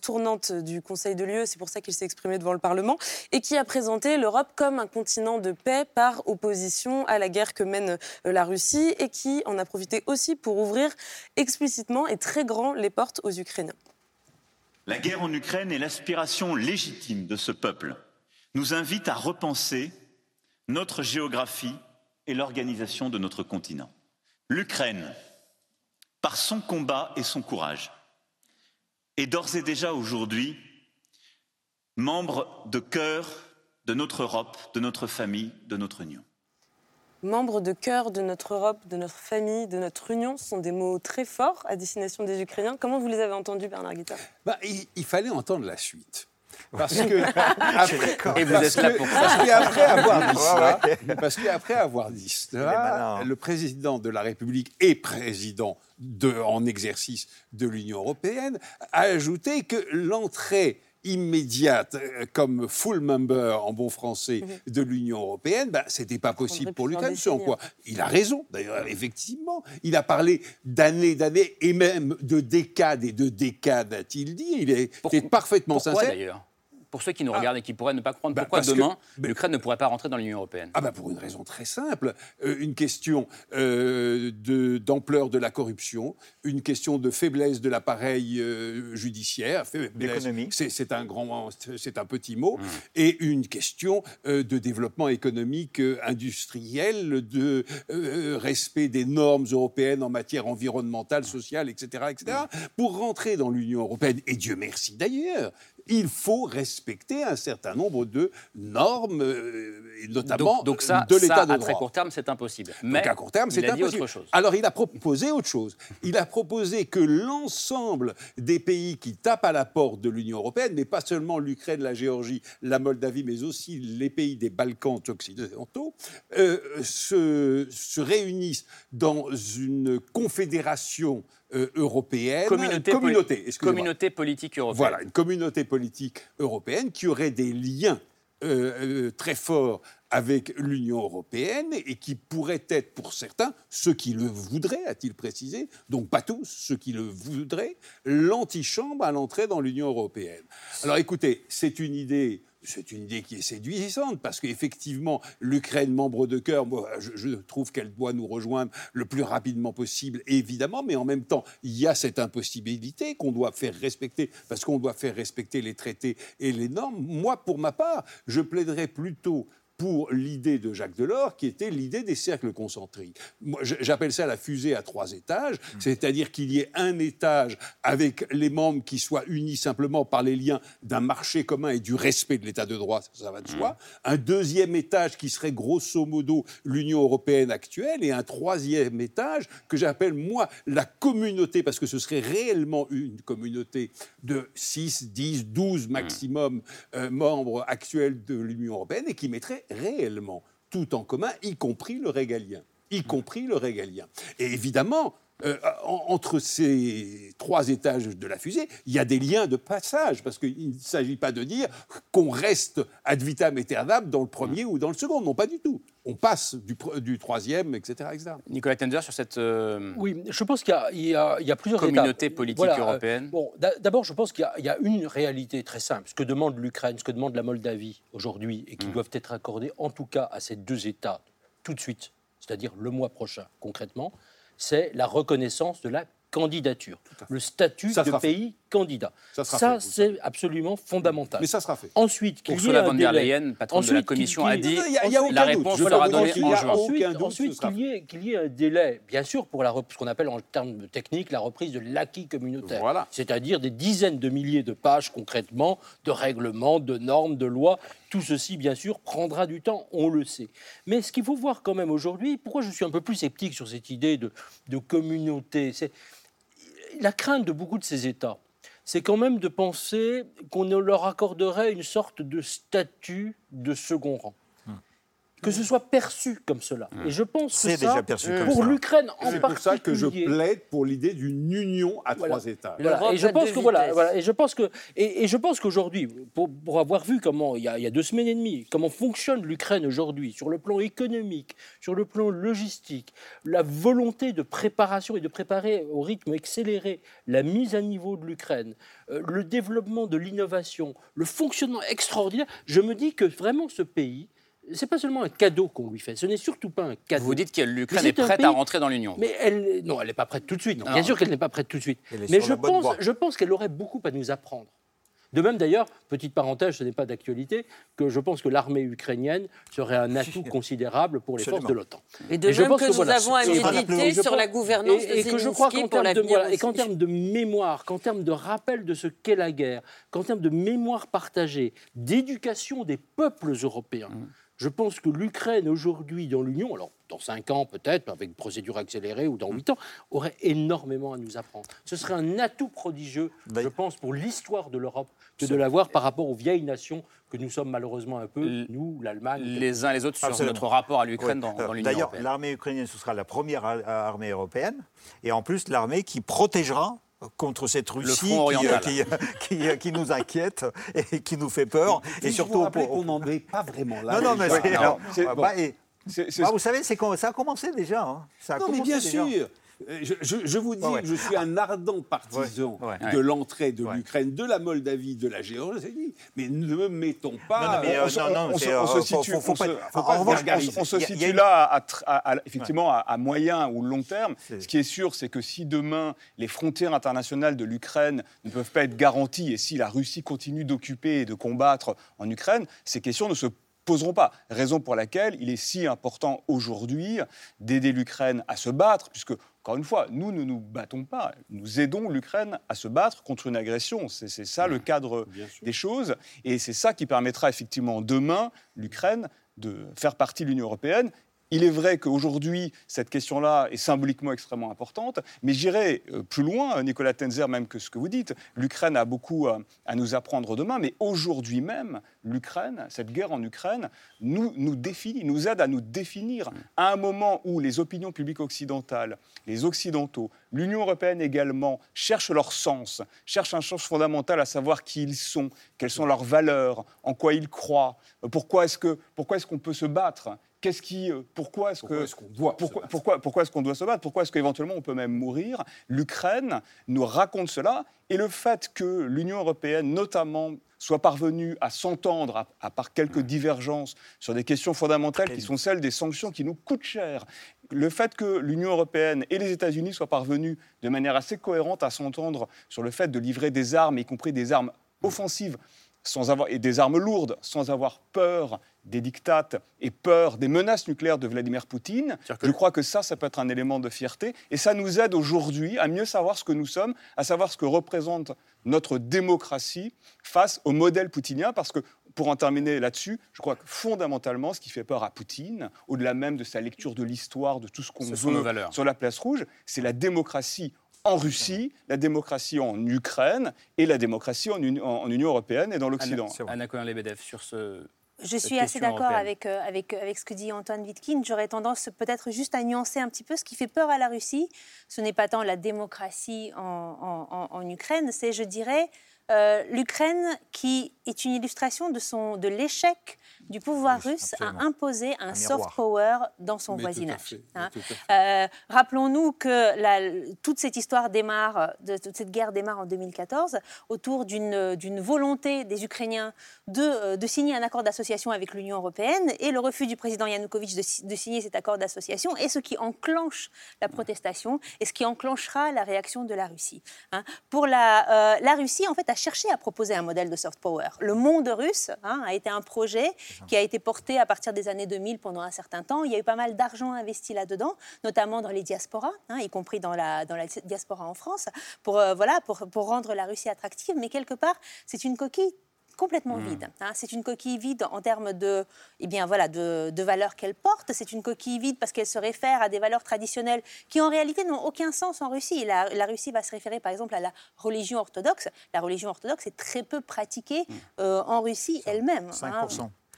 du Conseil de l'UE, c'est pour ça qu'il s'est exprimé devant le Parlement, et qui a présenté l'Europe comme un continent de paix par opposition à la guerre que mène euh, la Russie, et qui en a profité aussi pour ouvrir explicitement et très grand les portes aux Ukrainiens. La guerre en Ukraine et l'aspiration légitime de ce peuple nous invitent à repenser notre géographie et l'organisation de notre continent. L'Ukraine, par son combat et son courage, est d'ores et déjà aujourd'hui membre de cœur de notre Europe, de notre famille, de notre Union. membres de cœur de notre Europe, de notre famille, de notre union. Ce sont des mots très forts à destination des Ukrainiens. Comment vous les avez entendus, Bernard Guetta Bah, il, il fallait entendre la suite. Parce que après, Et vous parce êtes là que- pour parce qu'après avoir dit ça, Ouais, parce qu'après avoir dit cela, hein. le président de la République et président de, en exercice de l'Union européenne a ajouté que l'entrée immédiate euh, comme full member en bon français de l'Union européenne, ben, c'était pas possible pour l'Ukraine. Selon décennies, quoi Il a raison, d'ailleurs, effectivement. Il a parlé d'années, d'années et même de décades et de décades, a-t-il dit. Il est était parfaitement Pourquoi sincère. Pour ceux qui nous regardent et qui pourraient ne pas comprendre, Bah, pourquoi demain l'Ukraine ne pourrait pas rentrer dans l'Union européenne Ah bah pour une raison très simple, Euh, une question euh, de- d'ampleur de, la corruption, une question de faiblesse de l'appareil euh, judiciaire, faiblesse, D'économie. c'est c'est un grand, c'est un petit mot, et une question euh, de développement économique euh, industriel, de euh, respect des normes européennes en matière environnementale, sociale, etc., etc. Pour rentrer dans l'Union européenne, et Dieu merci d'ailleurs, il faut respecter un certain nombre de normes, euh, notamment donc, donc ça, de l'état de à droit. très court terme, c'est impossible. Mais Donc à court terme, c'est impossible. autre chose. Alors il a proposé autre chose. Il a proposé que l'ensemble des pays qui tapent à la porte de l'Union européenne, mais pas seulement l'Ukraine, la Géorgie, la Moldavie, mais aussi les pays des Balkans occidentaux, euh, se, se réunissent dans une confédération euh, européenne, Communauté, politique européenne. Voilà, une communauté politique européenne qui aurait des liens euh, euh, très forts avec l'Union européenne et qui pourrait être pour certains, ceux qui le voudraient, a-t-il précisé, donc pas tous, ceux qui le voudraient, l'antichambre à l'entrée dans l'Union européenne. Alors écoutez, c'est une idée. C'est une idée qui est séduisante parce qu'effectivement, l'Ukraine, membre de cœur, je, je trouve qu'elle doit nous rejoindre le plus rapidement possible, évidemment, mais en même temps, il y a cette impossibilité qu'on doit faire respecter parce qu'on doit faire respecter les traités et les normes. Moi, pour ma part, je plaiderais plutôt pour l'idée de Jacques Delors, qui était l'idée des cercles concentriques. J'appelle ça la fusée à trois étages, c'est-à-dire qu'il y ait un étage avec les membres qui soient unis simplement par les liens d'un marché commun et du respect de l'état de droit, ça, ça va de soi. Un deuxième étage qui serait grosso modo l'Union européenne actuelle, et un troisième étage que j'appelle, moi, la communauté, parce que ce serait réellement une communauté de 6, 10, 12 maximum euh, membres actuels de l'Union européenne, et qui mettrait réellement tout en commun, y compris le régalien. Y compris le régalien. Et évidemment, euh, en- entre ces trois étages de la fusée, il y a des liens de passage, parce qu'il ne s'agit pas de dire qu'on reste ad vitam aeternam dans le premier ou dans le second. Non, pas du tout. On passe du, troisième, etc., etc. Nicolas Tender, sur cette euh, Oui, je pense qu'il y a- y, y plusieurs communauté étapes. politique Voilà, euh, européenne. Bon, d'a- d'abord, je pense qu'il y a- il y, a une réalité très simple. Ce que demande l'Ukraine, ce que demande la Moldavie aujourd'hui, et qui doivent être accordés en tout cas à ces deux États tout de suite, c'est-à-dire le mois prochain concrètement, c'est la reconnaissance de la candidature, le statut de pays candidat. Ça le c'est absolument fondamental. Mais ça sera fait. Ensuite, qu'il y ait Ursula von der. Leyen, patronne de la Commission, a dit la réponse Je sera donnée en juin. Ensuite, qu'il y, ait- un délai, bien sûr, pour ce qu'on appelle en termes techniques la reprise de l'acquis communautaire. Voilà. C'est-à-dire des dizaines de milliers de pages concrètement, de règlements, de normes, de lois. Tout ceci, bien sûr, prendra du temps, on le sait. Mais ce qu'il faut voir quand même aujourd'hui, pourquoi je suis un peu plus sceptique sur cette idée de, de communauté, c'est la crainte de beaucoup de ces États, c'est quand même de penser qu'on leur accorderait une sorte de statut de second rang. Que ce soit perçu comme cela. Et je pense que C'est ça, déjà perçu comme pour l'Ukraine en C'est pour ça que je particulier- plaide pour l'idée d'une union à Voilà. trois voilà. L'Europe Et je pense que voilà, et je pense que et, et je pense qu'aujourd'hui, pour, pour avoir vu comment il y, a, il y a deux semaines et demie, comment fonctionne l'Ukraine aujourd'hui sur le plan économique, sur le plan logistique, la volonté de préparation et de préparer au rythme accéléré la mise à niveau de l'Ukraine, euh, le développement de l'innovation, le fonctionnement extraordinaire, je me dis que vraiment ce pays c'est pas seulement un cadeau qu'on lui fait, ce n'est surtout pas un cadeau. Vous dites que l'Ukraine est prête pays- à rentrer dans l'Union. Mais elle, non, elle n'est pas prête tout de suite. Non, Non. Bien sûr qu'elle n'est pas prête tout de suite. Mais je pense, je pense qu'elle aurait beaucoup à nous apprendre. De même d'ailleurs, petite parenthèse, ce n'est pas d'actualité, que je pense que l'armée ukrainienne serait un atout considérable pour les forces de l'OTAN. Et de je même pense que nous voilà, avons à méditer sur pense- la gouvernance et, de et que je crois qu'en pour termes de, voilà, et qu'en termes de mémoire, qu'en termes de rappel de ce qu'est la guerre, qu'en termes de mémoire partagée, d'éducation des peuples européens, Mmh. Je pense que l'Ukraine aujourd'hui dans l'Union, alors dans 5 ans peut-être, avec une procédure accélérée, ou dans 8 ans, aurait énormément à nous apprendre. Ce serait un atout prodigieux, je pense, pour l'histoire de l'Europe, que de l'avoir par rapport aux vieilles nations que nous sommes malheureusement un peu, nous, l'Allemagne. Les uns les autres sur Absolument. notre rapport à l'Ukraine dans, dans l'Union D'ailleurs, l'armée ukrainienne, ce sera la première armée européenne, et en plus l'armée qui protégera contre cette Russie front qui, oriental. qui, qui- qui nous inquiète et qui nous fait peur. Et surtout qu'on n'en est pas vraiment là. Non, non, mais c'est- bah, bon. bah, bah, vous savez, c'est ça a commencé déjà. hein. Ça a Non, mais bien déjà. sûr. Euh, Je, je- je vous dis Ouais, ouais. que je suis un ardent partisan Ouais, de l'entrée de l'Ukraine, de la Moldavie, de la Géorgie, mais ne me mettons pas. On se- euh, situe, faut- faut on se- pas- on situe là, à tr- à- à- effectivement, à moyen ou long terme. Ce qui est sûr, c'est que si demain les frontières internationales de l'Ukraine ne peuvent pas être garanties et si la Russie continue d'occuper et de combattre en Ukraine, ces questions ne se poseront pas. Raison pour laquelle il est si important aujourd'hui d'aider l'Ukraine à se battre, puisque, encore une fois, nous ne nous battons pas, nous aidons l'Ukraine à se battre contre une agression. C'est ça le cadre des choses, et c'est ça qui permettra effectivement demain l'Ukraine de faire partie de l'Union européenne. Il est vrai qu'aujourd'hui, cette question-là est symboliquement extrêmement importante, mais j'irai euh, plus loin, Nicolas Tenzer, même que ce que vous dites. L'Ukraine a beaucoup euh, à nous apprendre demain, mais aujourd'hui même, l'Ukraine, cette guerre en Ukraine, nous, définit, nous aide à nous définir à un moment où les opinions publiques occidentales, les Occidentaux, l'Union européenne également, cherchent leur sens, cherchent un sens fondamental à savoir qui ils sont, quelles sont leurs valeurs, en quoi ils croient, pourquoi est-ce pourquoi est-ce qu'on peut se battre Qu'est-ce qui, euh, pourquoi est-ce qu'on doit se pourquoi, battre pourquoi, pourquoi est-ce qu'on doit se battre? Pourquoi est-ce qu'éventuellement on peut même mourir? L'Ukraine nous raconte cela et le fait que l'Union européenne, notamment, soit parvenue à s'entendre, à, à part quelques divergences sur des questions fondamentales qui sont celles des sanctions qui nous coûtent cher. Le fait que l'Union européenne et les États-Unis soient parvenus de manière assez cohérente à s'entendre sur le fait de livrer des armes, y compris des armes offensives, sans avoir, et des armes lourdes, sans avoir peur des dictates et peur des menaces nucléaires de Vladimir Poutine, je crois que ça, ça peut être un élément de fierté. Et ça nous aide aujourd'hui à mieux savoir ce que nous sommes, à savoir ce que représente notre démocratie face au modèle poutinien, parce que pour en terminer là-dessus, je crois que fondamentalement, ce qui fait peur à Poutine, au-delà même de sa lecture de l'histoire, de tout ce qu'on veut sur la place rouge, c'est la démocratie en Russie, la démocratie en Ukraine et la démocratie en, Uni- en- en Union européenne et dans l'Occident. Anna, Anna Cohen-Lebedev, sur ce. Je suis assez d'accord avec, euh, avec, avec ce que dit Antoine Wittkin. J'aurais tendance peut-être juste à nuancer un petit peu ce qui fait peur à la Russie. Ce n'est pas tant la démocratie en, en- en- en Ukraine, c'est, je dirais, euh, l'Ukraine qui est une illustration de, son, de l'échec du pouvoir russe absolument. à imposer un, Un soft power dans son Mais voisinage. hein. Euh, Rappelons-nous que la- toute cette histoire démarre, de, toute cette guerre démarre en 2014 autour d'une volonté des Ukrainiens de, euh, de signer un accord d'association avec l'Union européenne et le refus du président Yanukovych de, si- de signer cet accord d'association est ce qui enclenche la protestation et ce qui enclenchera la réaction de la Russie. hein. Pour la, euh, la Russie, en fait, a cherché à proposer un modèle de soft power. Le monde russe hein, a été un projet qui a été porté à partir des années 2000 pendant un certain temps. Il y a eu pas mal d'argent investi là-dedans, notamment dans les diasporas, hein, y compris dans la, dans la diaspora en France, pour, euh, voilà, pour, pour rendre la Russie attractive. Mais quelque part, c'est une coquille complètement vide. hein. C'est une coquille vide en termes de, eh bien, voilà, de, de valeurs qu'elle porte. C'est une coquille vide parce qu'elle se réfère à des valeurs traditionnelles qui, en réalité, n'ont aucun sens en Russie. La, la Russie va se référer, par exemple, à la religion orthodoxe. La religion orthodoxe est très peu pratiquée euh, en Russie elle-même. hein.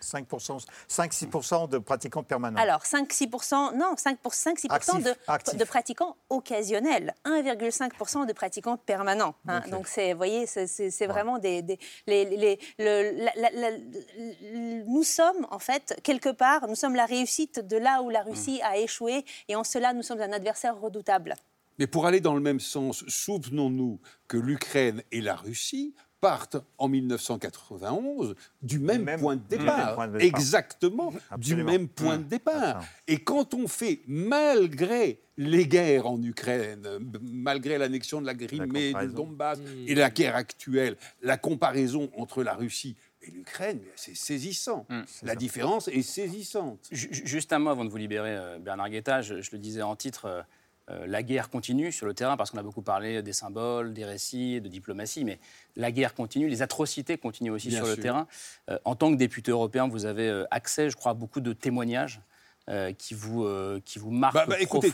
5%. 5%, 5-6% de pratiquants permanents. Alors, 5-6%, non, 5-6% Actifs, de, de pratiquants occasionnels, 1,5% de pratiquants permanents. hein. Donc, c'est, vous voyez, c'est, vraiment des... des- les- les- le- la- la- la- le- nous sommes, en fait, quelque part, nous sommes la réussite de là où la Russie a échoué, et en cela, nous sommes un adversaire redoutable. Mais pour aller dans le même sens, souvenons-nous que l'Ukraine et la Russie partent en 1991 du même, point de même départ. point de départ. Exactement, du même point de départ. Et quand on fait, malgré les guerres en Ukraine, malgré l'annexion de la Crimée, du. Donbass et la guerre actuelle, la comparaison entre la Russie et l'Ukraine, c'est saisissant. la différence est saisissante. Ju- ju- Juste un mot avant de vous libérer, euh, Bernard Guetta. Je, je le disais en titre, euh, euh, la guerre continue sur le terrain, parce qu'on a beaucoup parlé des symboles, des récits, de diplomatie, mais la guerre continue, les atrocités continuent aussi Bien sur le terrain. Euh, en tant que député européen, vous avez euh, accès, je crois, à beaucoup de témoignages euh, qui, vous, euh, qui vous marquent Bah, bah, écoutez,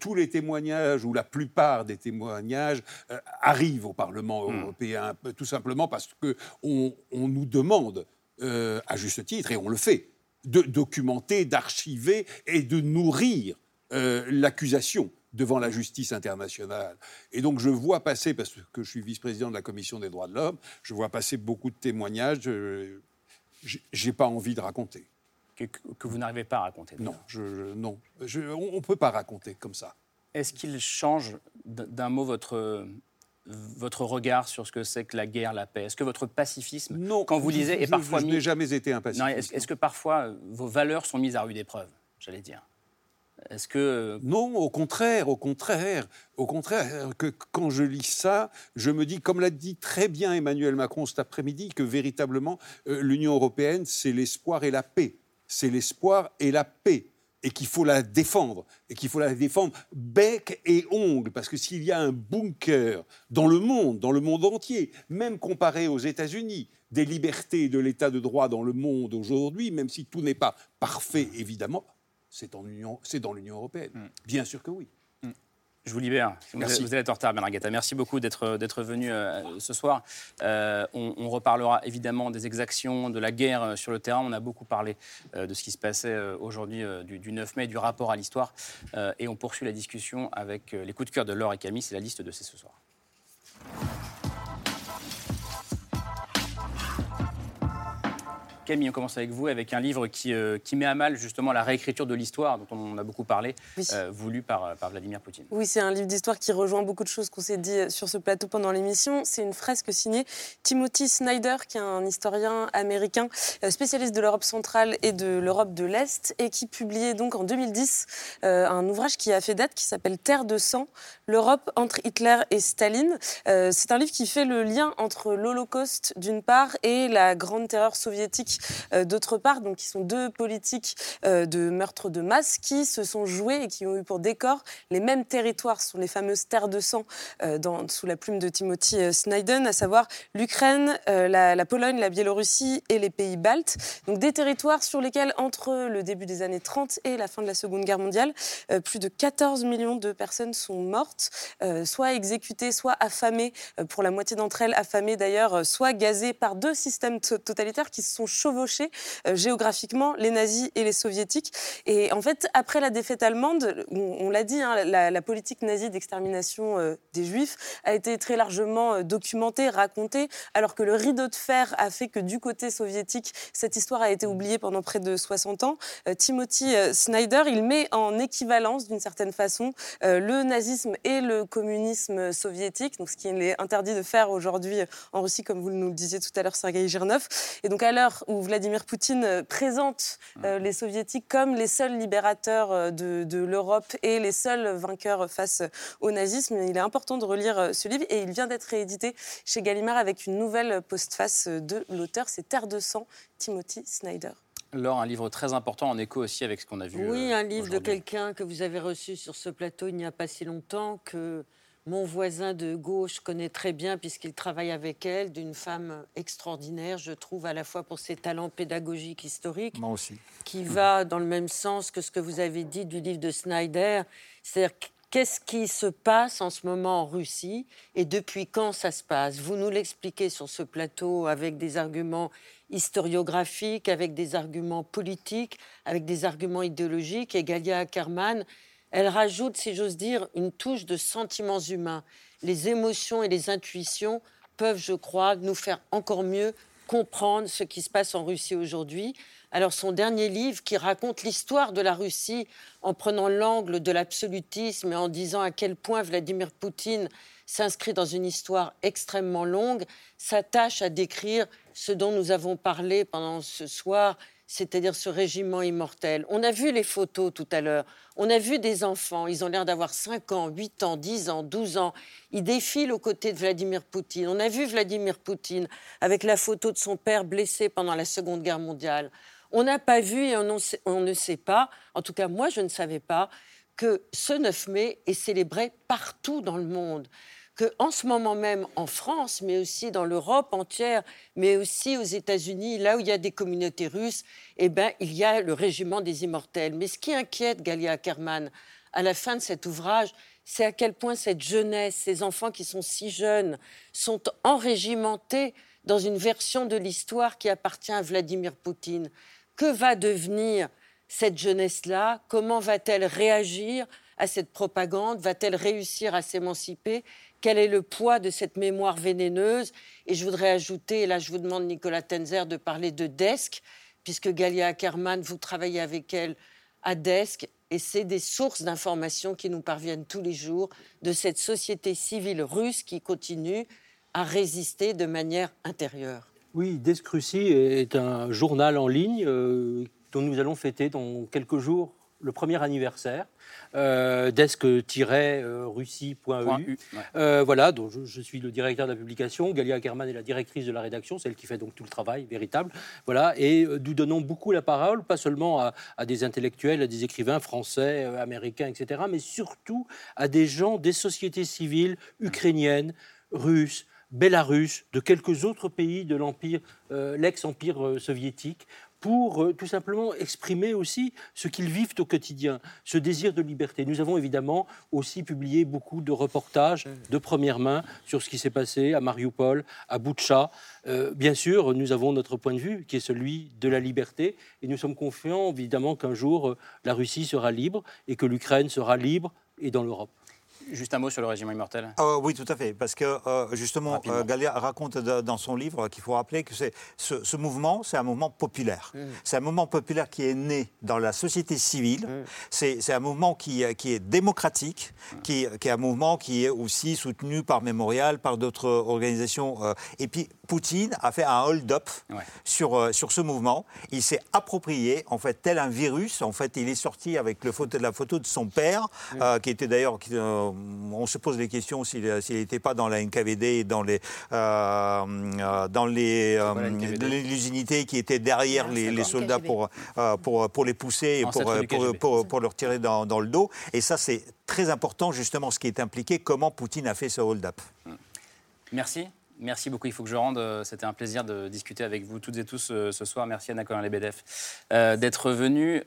tous les témoignages, ou la plupart des témoignages, euh, arrivent au Parlement Hmm. européen, tout simplement parce qu'on on nous demande, à juste titre, et on le fait, de documenter, d'archiver et de nourrir l'accusation devant la justice internationale. Et donc je vois passer, parce que je suis vice-président de la Commission des droits de l'homme, je vois passer beaucoup de témoignages, euh, j'ai- pas envie de raconter. Que, que vous n'arrivez pas à raconter. Non, je, je- non. Je- on ne peut pas raconter comme ça. Est-ce qu'il change d'un mot votre, votre regard sur ce que c'est que la guerre, la paix? Est-ce que votre pacifisme, quand vous lisez, est parfois je mis... n'ai jamais été un pacifiste, Est-ce est-ce que parfois euh, vos valeurs sont mises à rude épreuve, j'allais dire? Est-ce que... Non, au contraire, au contraire, au contraire, que quand je lis ça, je me dis, comme l'a dit très bien Emmanuel Macron cet après-midi, que véritablement euh, l'Union européenne, c'est l'espoir et la paix. C'est l'espoir et la paix. Et qu'il faut la défendre. Et qu'il faut la défendre bec et ongle. Parce que s'il y a un bunker dans le monde, dans le monde entier, même comparé aux États-Unis, des libertés et de l'état de droit dans le monde aujourd'hui, même si tout n'est pas parfait, évidemment, c'est dans l'Union européenne. Bien sûr que oui. Je vous libère. Vous, Merci. allez- vous être en retard, Bernard. Merci beaucoup d'être venu euh, ce soir. Euh, on, on reparlera évidemment des exactions, de la guerre euh, sur le terrain. On a beaucoup parlé euh, de ce qui se passait aujourd'hui du, du 9 mai, du rapport à l'histoire. Et on poursuit la discussion avec les coups de cœur de Laure et Camille. C'est la liste de C'est ce soir. Camille, on commence avec vous, avec un livre qui, euh, qui met à mal justement la réécriture de l'histoire, dont on a beaucoup parlé, euh, voulu par, par Vladimir Poutine. Oui, c'est un livre d'histoire qui rejoint beaucoup de choses qu'on s'est dit sur ce plateau pendant l'émission. C'est une fresque signée Timothy Snyder, qui est un historien américain euh, spécialiste de l'Europe centrale et de l'Europe de l'Est, et qui publiait donc en 2010 euh, un ouvrage qui a fait date, qui s'appelle Terre de sang, l'Europe entre Hitler et Staline. Euh, c'est un livre qui fait le lien entre l'Holocauste d'une part et la Grande Terreur soviétique euh, d'autre part, donc qui sont deux politiques euh, de meurtre de masse qui se sont joués et qui ont eu pour décor les mêmes territoires, ce sont les fameuses terres de sang euh, dans- sous la plume de Timothy Snydon, à savoir l'Ukraine, la, la Pologne, la Biélorussie et les pays baltes. Donc des territoires sur lesquels, entre le début des années 30 et la fin de la Seconde Guerre mondiale, euh, plus de 14 millions de personnes sont mortes, euh, soit exécutées, soit affamées, euh, pour la moitié d'entre elles affamées d'ailleurs, soit gazées par deux systèmes to- totalitaires qui se sont chevauchés euh, géographiquement, les nazis et les soviétiques. Et en fait, après la défaite allemande, on, l'a dit, hein, la, politique nazie d'extermination euh, des juifs a été très largement euh, documentée, racontée, alors que le rideau de fer a fait que du côté soviétique, cette histoire a été oubliée pendant près de 60 ans. Timothy Snyder, il met en équivalence, d'une certaine façon, le nazisme et le communisme soviétique, donc ce qu'il est interdit de faire aujourd'hui en Russie, comme vous nous le disiez tout à l'heure, Sergei Girnov. Et donc à l'heure où Vladimir Poutine euh, présente euh, les soviétiques comme les seuls libérateurs euh, de, de l'Europe et les seuls vainqueurs face au nazisme, il est important de relire ce livre et il vient d'être réédité chez Gallimard avec une nouvelle postface de l'auteur, c'est Terre de sang, Timothy Snyder. Laure, un livre très important en écho aussi avec ce qu'on a vu. Oui, un livre de quelqu'un que vous avez reçu sur ce plateau il n'y a pas si longtemps, que mon voisin de gauche connaît très bien puisqu'il travaille avec elle, d'une femme extraordinaire, je trouve, à la fois pour ses talents pédagogiques historiques, Moi aussi. qui va dans le même sens que ce que vous avez dit du livre de Snyder. C'est-à-dire qu'est-ce qui se passe en ce moment en Russie et depuis quand ça se passe? Vous nous l'expliquez sur ce plateau avec des arguments historiographiques, avec des arguments politiques, avec des arguments idéologiques. Et Galia Ackerman, elle rajoute, si j'ose dire, une touche de sentiments humains. Les émotions et les intuitions peuvent, je crois, nous faire encore mieux comprendre ce qui se passe en Russie aujourd'hui. Alors son dernier livre qui raconte l'histoire de la Russie en prenant l'angle de l'absolutisme et en disant à quel point Vladimir Poutine s'inscrit dans une histoire extrêmement longue, s'attache à décrire ce dont nous avons parlé pendant ce soir, c'est-à-dire ce régiment immortel. On a vu les photos tout à l'heure. On a vu des enfants, ils ont l'air d'avoir 5 ans, 8 ans, 10 ans, 12 ans. Ils défilent aux côtés de Vladimir Poutine. On a vu Vladimir Poutine avec la photo de son père blessé pendant la Seconde Guerre mondiale. On n'a pas vu et on, on ne sait pas, en tout cas moi je ne savais pas, que ce 9 mai est célébré partout dans le monde qu'en ce moment même en France, mais aussi dans l'Europe entière, mais aussi aux États-Unis, là où il y a des communautés russes, eh ben, il y a le régiment des immortels. Mais ce qui inquiète Galia Ackerman à la fin de cet ouvrage, c'est à quel point cette jeunesse, ces enfants qui sont si jeunes, sont enrégimentés dans une version de l'histoire qui appartient à Vladimir Poutine. Que va devenir cette jeunesse-là? Comment va-t-elle réagir à cette propagande? Va-t-elle réussir à s'émanciper? Quel est le poids de cette mémoire vénéneuse Et je voudrais ajouter, et là je vous demande Nicolas Tenzer de parler de Desk, puisque Galia Ackerman, vous travaillez avec elle à Desk, et c'est des sources d'informations qui nous parviennent tous les jours de cette société civile russe qui continue à résister de manière intérieure. Oui, Desk Russie est un journal en ligne euh, dont nous allons fêter dans quelques jours le premier anniversaire. Euh, desk-russie.eu. Euh, voilà, donc je, suis le directeur de la publication. Galia Ackerman est la directrice de la rédaction, celle qui fait donc tout le travail véritable. Voilà, et euh, nous donnons beaucoup la parole, pas seulement à, à des intellectuels, à des écrivains français, euh, américains, etc., mais surtout à des gens des sociétés civiles ukrainiennes, russes, Bélarus, de quelques autres pays de l'empire, euh, l'ex-empire soviétique, pour euh, tout simplement exprimer aussi ce qu'ils vivent au quotidien, ce désir de liberté. Nous avons évidemment aussi publié beaucoup de reportages de première main sur ce qui s'est passé à Mariupol, à Boutcha. bien sûr, nous avons notre point de vue qui est celui de la liberté et nous sommes confiants évidemment qu'un jour la Russie sera libre et que l'Ukraine sera libre et dans l'Europe. Juste un mot sur le régime immortel. Euh, oui, tout à fait, parce que euh, justement, euh, Galia raconte dans son livre qu'il faut rappeler que c'est ce, mouvement, c'est un mouvement populaire. Mm. C'est un mouvement populaire qui est né dans la société civile. Mm. C'est un mouvement qui, qui est démocratique, qui, qui, est un mouvement qui est aussi soutenu par Mémorial, par d'autres organisations. et puis Poutine a fait un hold-up sur, sur ce mouvement. Il s'est approprié, en fait, tel un virus. En fait, il est sorti avec le photo, la photo de son père, qui était d'ailleurs on se pose des questions s'il n'était pas dans la NKVD, dans les, euh, euh, dans les, les unités qui étaient derrière ah, les, soldats pour, euh, pour, pour les pousser et pour, pour, pour, leur tirer dans, dans le dos. Et ça, c'est très important, justement, ce qui est impliqué, comment Poutine a fait ce hold-up. Merci. Merci beaucoup, il faut que je rende. Euh, c'était un plaisir de discuter avec vous toutes et tous euh, ce soir. Merci Anna Colin Lebedev euh, d'être venu.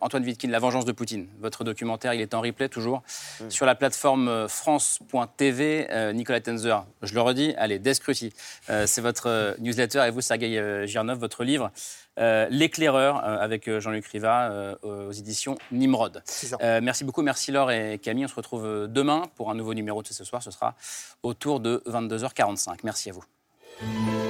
Antoine Vitkin, La vengeance de Poutine. Votre documentaire, il est en replay toujours mm. sur la plateforme France.tv. Nicolas Tenzer, je le redis, allez, Desk c'est votre newsletter. Et vous, Sergei Girnov, votre livre. Euh, L'éclaireur euh, avec euh, Jean-Luc Riva aux éditions Nimrod. merci beaucoup, merci Laure et Camille. On se retrouve demain pour un nouveau numéro de ce soir. Ce sera autour de 22h45. Merci à vous.